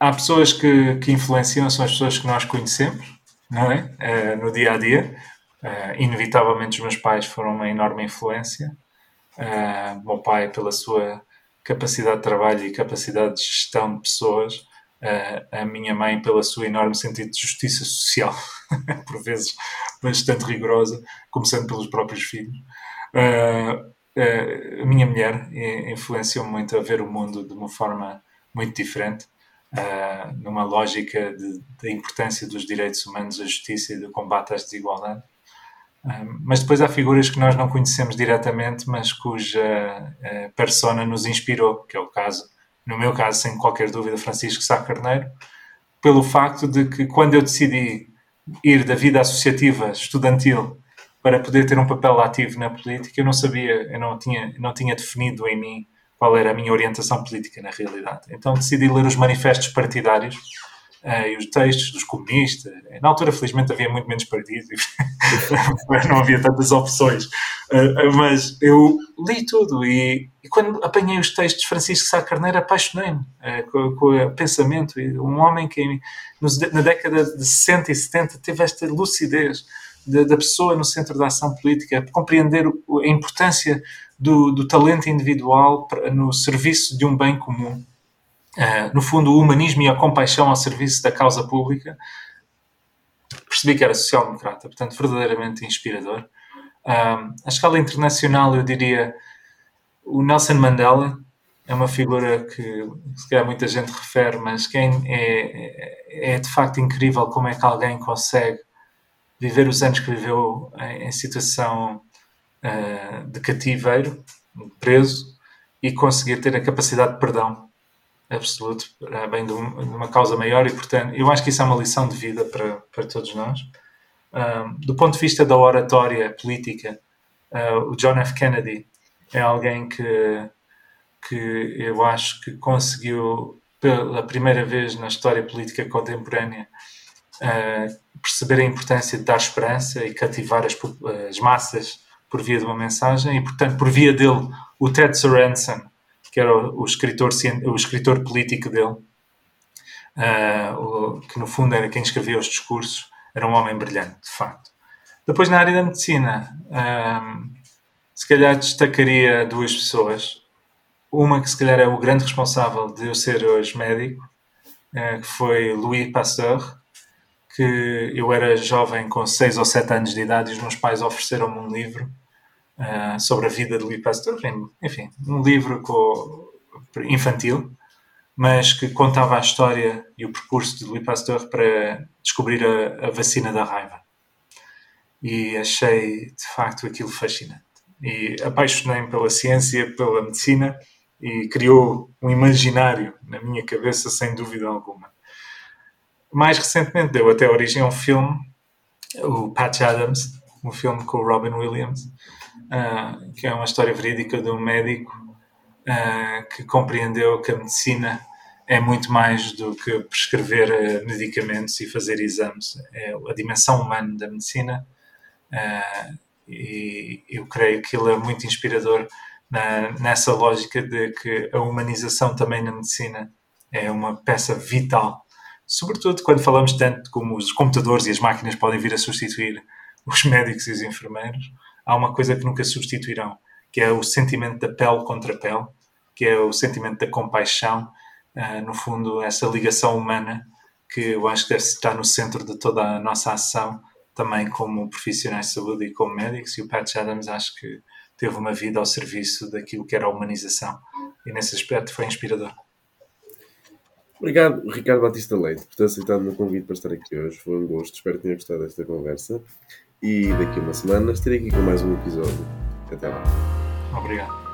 há pessoas que, que influenciam, são as pessoas que nós conhecemos, não é? Uh, no dia a dia. Uh, inevitavelmente, os meus pais foram uma enorme influência. Uh, meu pai, pela sua capacidade de trabalho e capacidade de gestão de pessoas, uh, a minha mãe, pela sua enorme sentido de justiça social, por vezes bastante rigorosa, começando pelos próprios filhos. Uh, uh, a minha mulher influenciou-me muito a ver o mundo de uma forma muito diferente, numa lógica da importância dos direitos humanos, da justiça e do combate às desigualdades mas depois há figuras que nós não conhecemos diretamente, mas cuja uh, persona nos inspirou, que é o caso, no meu caso, sem qualquer dúvida, Francisco Sá Carneiro, pelo facto de que quando eu decidi ir da vida associativa estudantil para poder ter um papel ativo na política, eu não sabia, eu não tinha, não tinha definido em mim qual era a minha orientação política na realidade. Então decidi ler os manifestos partidários uh, e os textos dos comunistas. Na altura, felizmente, havia muito menos partidos, não havia tantas opções. Uh, mas eu li tudo e, e, quando apanhei os textos de Francisco Sá Carneiro, apaixonei-me uh, com, com, o pensamento. Um homem que, nos, na década de 60 e 70, teve esta lucidez da, da pessoa no centro da ação política, compreender a importância do, do talento individual no serviço de um bem comum uh, no fundo, o humanismo e a compaixão ao serviço da causa pública, percebi que era social-democrata, portanto, verdadeiramente inspirador. Uh, à escala internacional, eu diria o Nelson Mandela. É uma figura que se calhar muita gente refere, mas quem é, é de facto incrível como é que alguém consegue viver os anos que viveu em, em situação uh, de cativeiro, preso, e conseguir ter a capacidade de perdão absoluto, bem de, uma causa maior e, portanto, eu acho que isso é uma lição de vida para, para todos nós. Um, do ponto de vista da oratória política, uh, o John F. Kennedy é alguém que, que eu acho que conseguiu, pela primeira vez na história política contemporânea, uh, perceber a importância de dar esperança e cativar as, as massas por via de uma mensagem, e, portanto, por via dele, o Ted Sorensen que era o, escritor, o escritor político dele, uh, o, que no fundo era quem escrevia os discursos, era um homem brilhante, de facto. Depois, na área da medicina, uh, se calhar destacaria duas pessoas. Uma que se calhar é o grande responsável de eu ser hoje médico, uh, que foi Louis Pasteur, que eu era jovem com 6 ou 7 anos de idade e os meus pais ofereceram-me um livro uh, sobre a vida de Louis Pasteur, enfim, um livro com, infantil, mas que contava a história e o percurso de Louis Pasteur para descobrir a, a vacina da raiva. E achei, de facto, aquilo fascinante. E apaixonei-me pela ciência, pela medicina, e criou um imaginário na minha cabeça, sem dúvida alguma. Mais recentemente deu até origem a um filme, o Patch Adams, um filme com o Robin Williams, uh, que é uma história verídica de um médico uh, que compreendeu que a medicina é muito mais do que prescrever uh, medicamentos e fazer exames. É a dimensão humana da medicina e eu creio que ele é muito inspirador na, nessa lógica de que a humanização também na medicina é uma peça vital. Sobretudo quando falamos tanto como os computadores e as máquinas podem vir a substituir os médicos e os enfermeiros, há uma coisa que nunca substituirão, que é o sentimento da pele contra pele, que é o sentimento da compaixão, uh, no fundo, essa ligação humana que eu acho que deve estar no centro de toda a nossa ação, também como profissionais de saúde e como médicos. E o Pat Adams acho que teve uma vida ao serviço daquilo que era a humanização, e nesse aspecto foi inspirador. Obrigado, Ricardo Batista Leite, por ter aceitado o meu convite para estar aqui hoje. Foi um gosto, espero que tenha gostado desta conversa. E daqui a uma semana estarei aqui com mais um episódio. Até lá. Obrigado.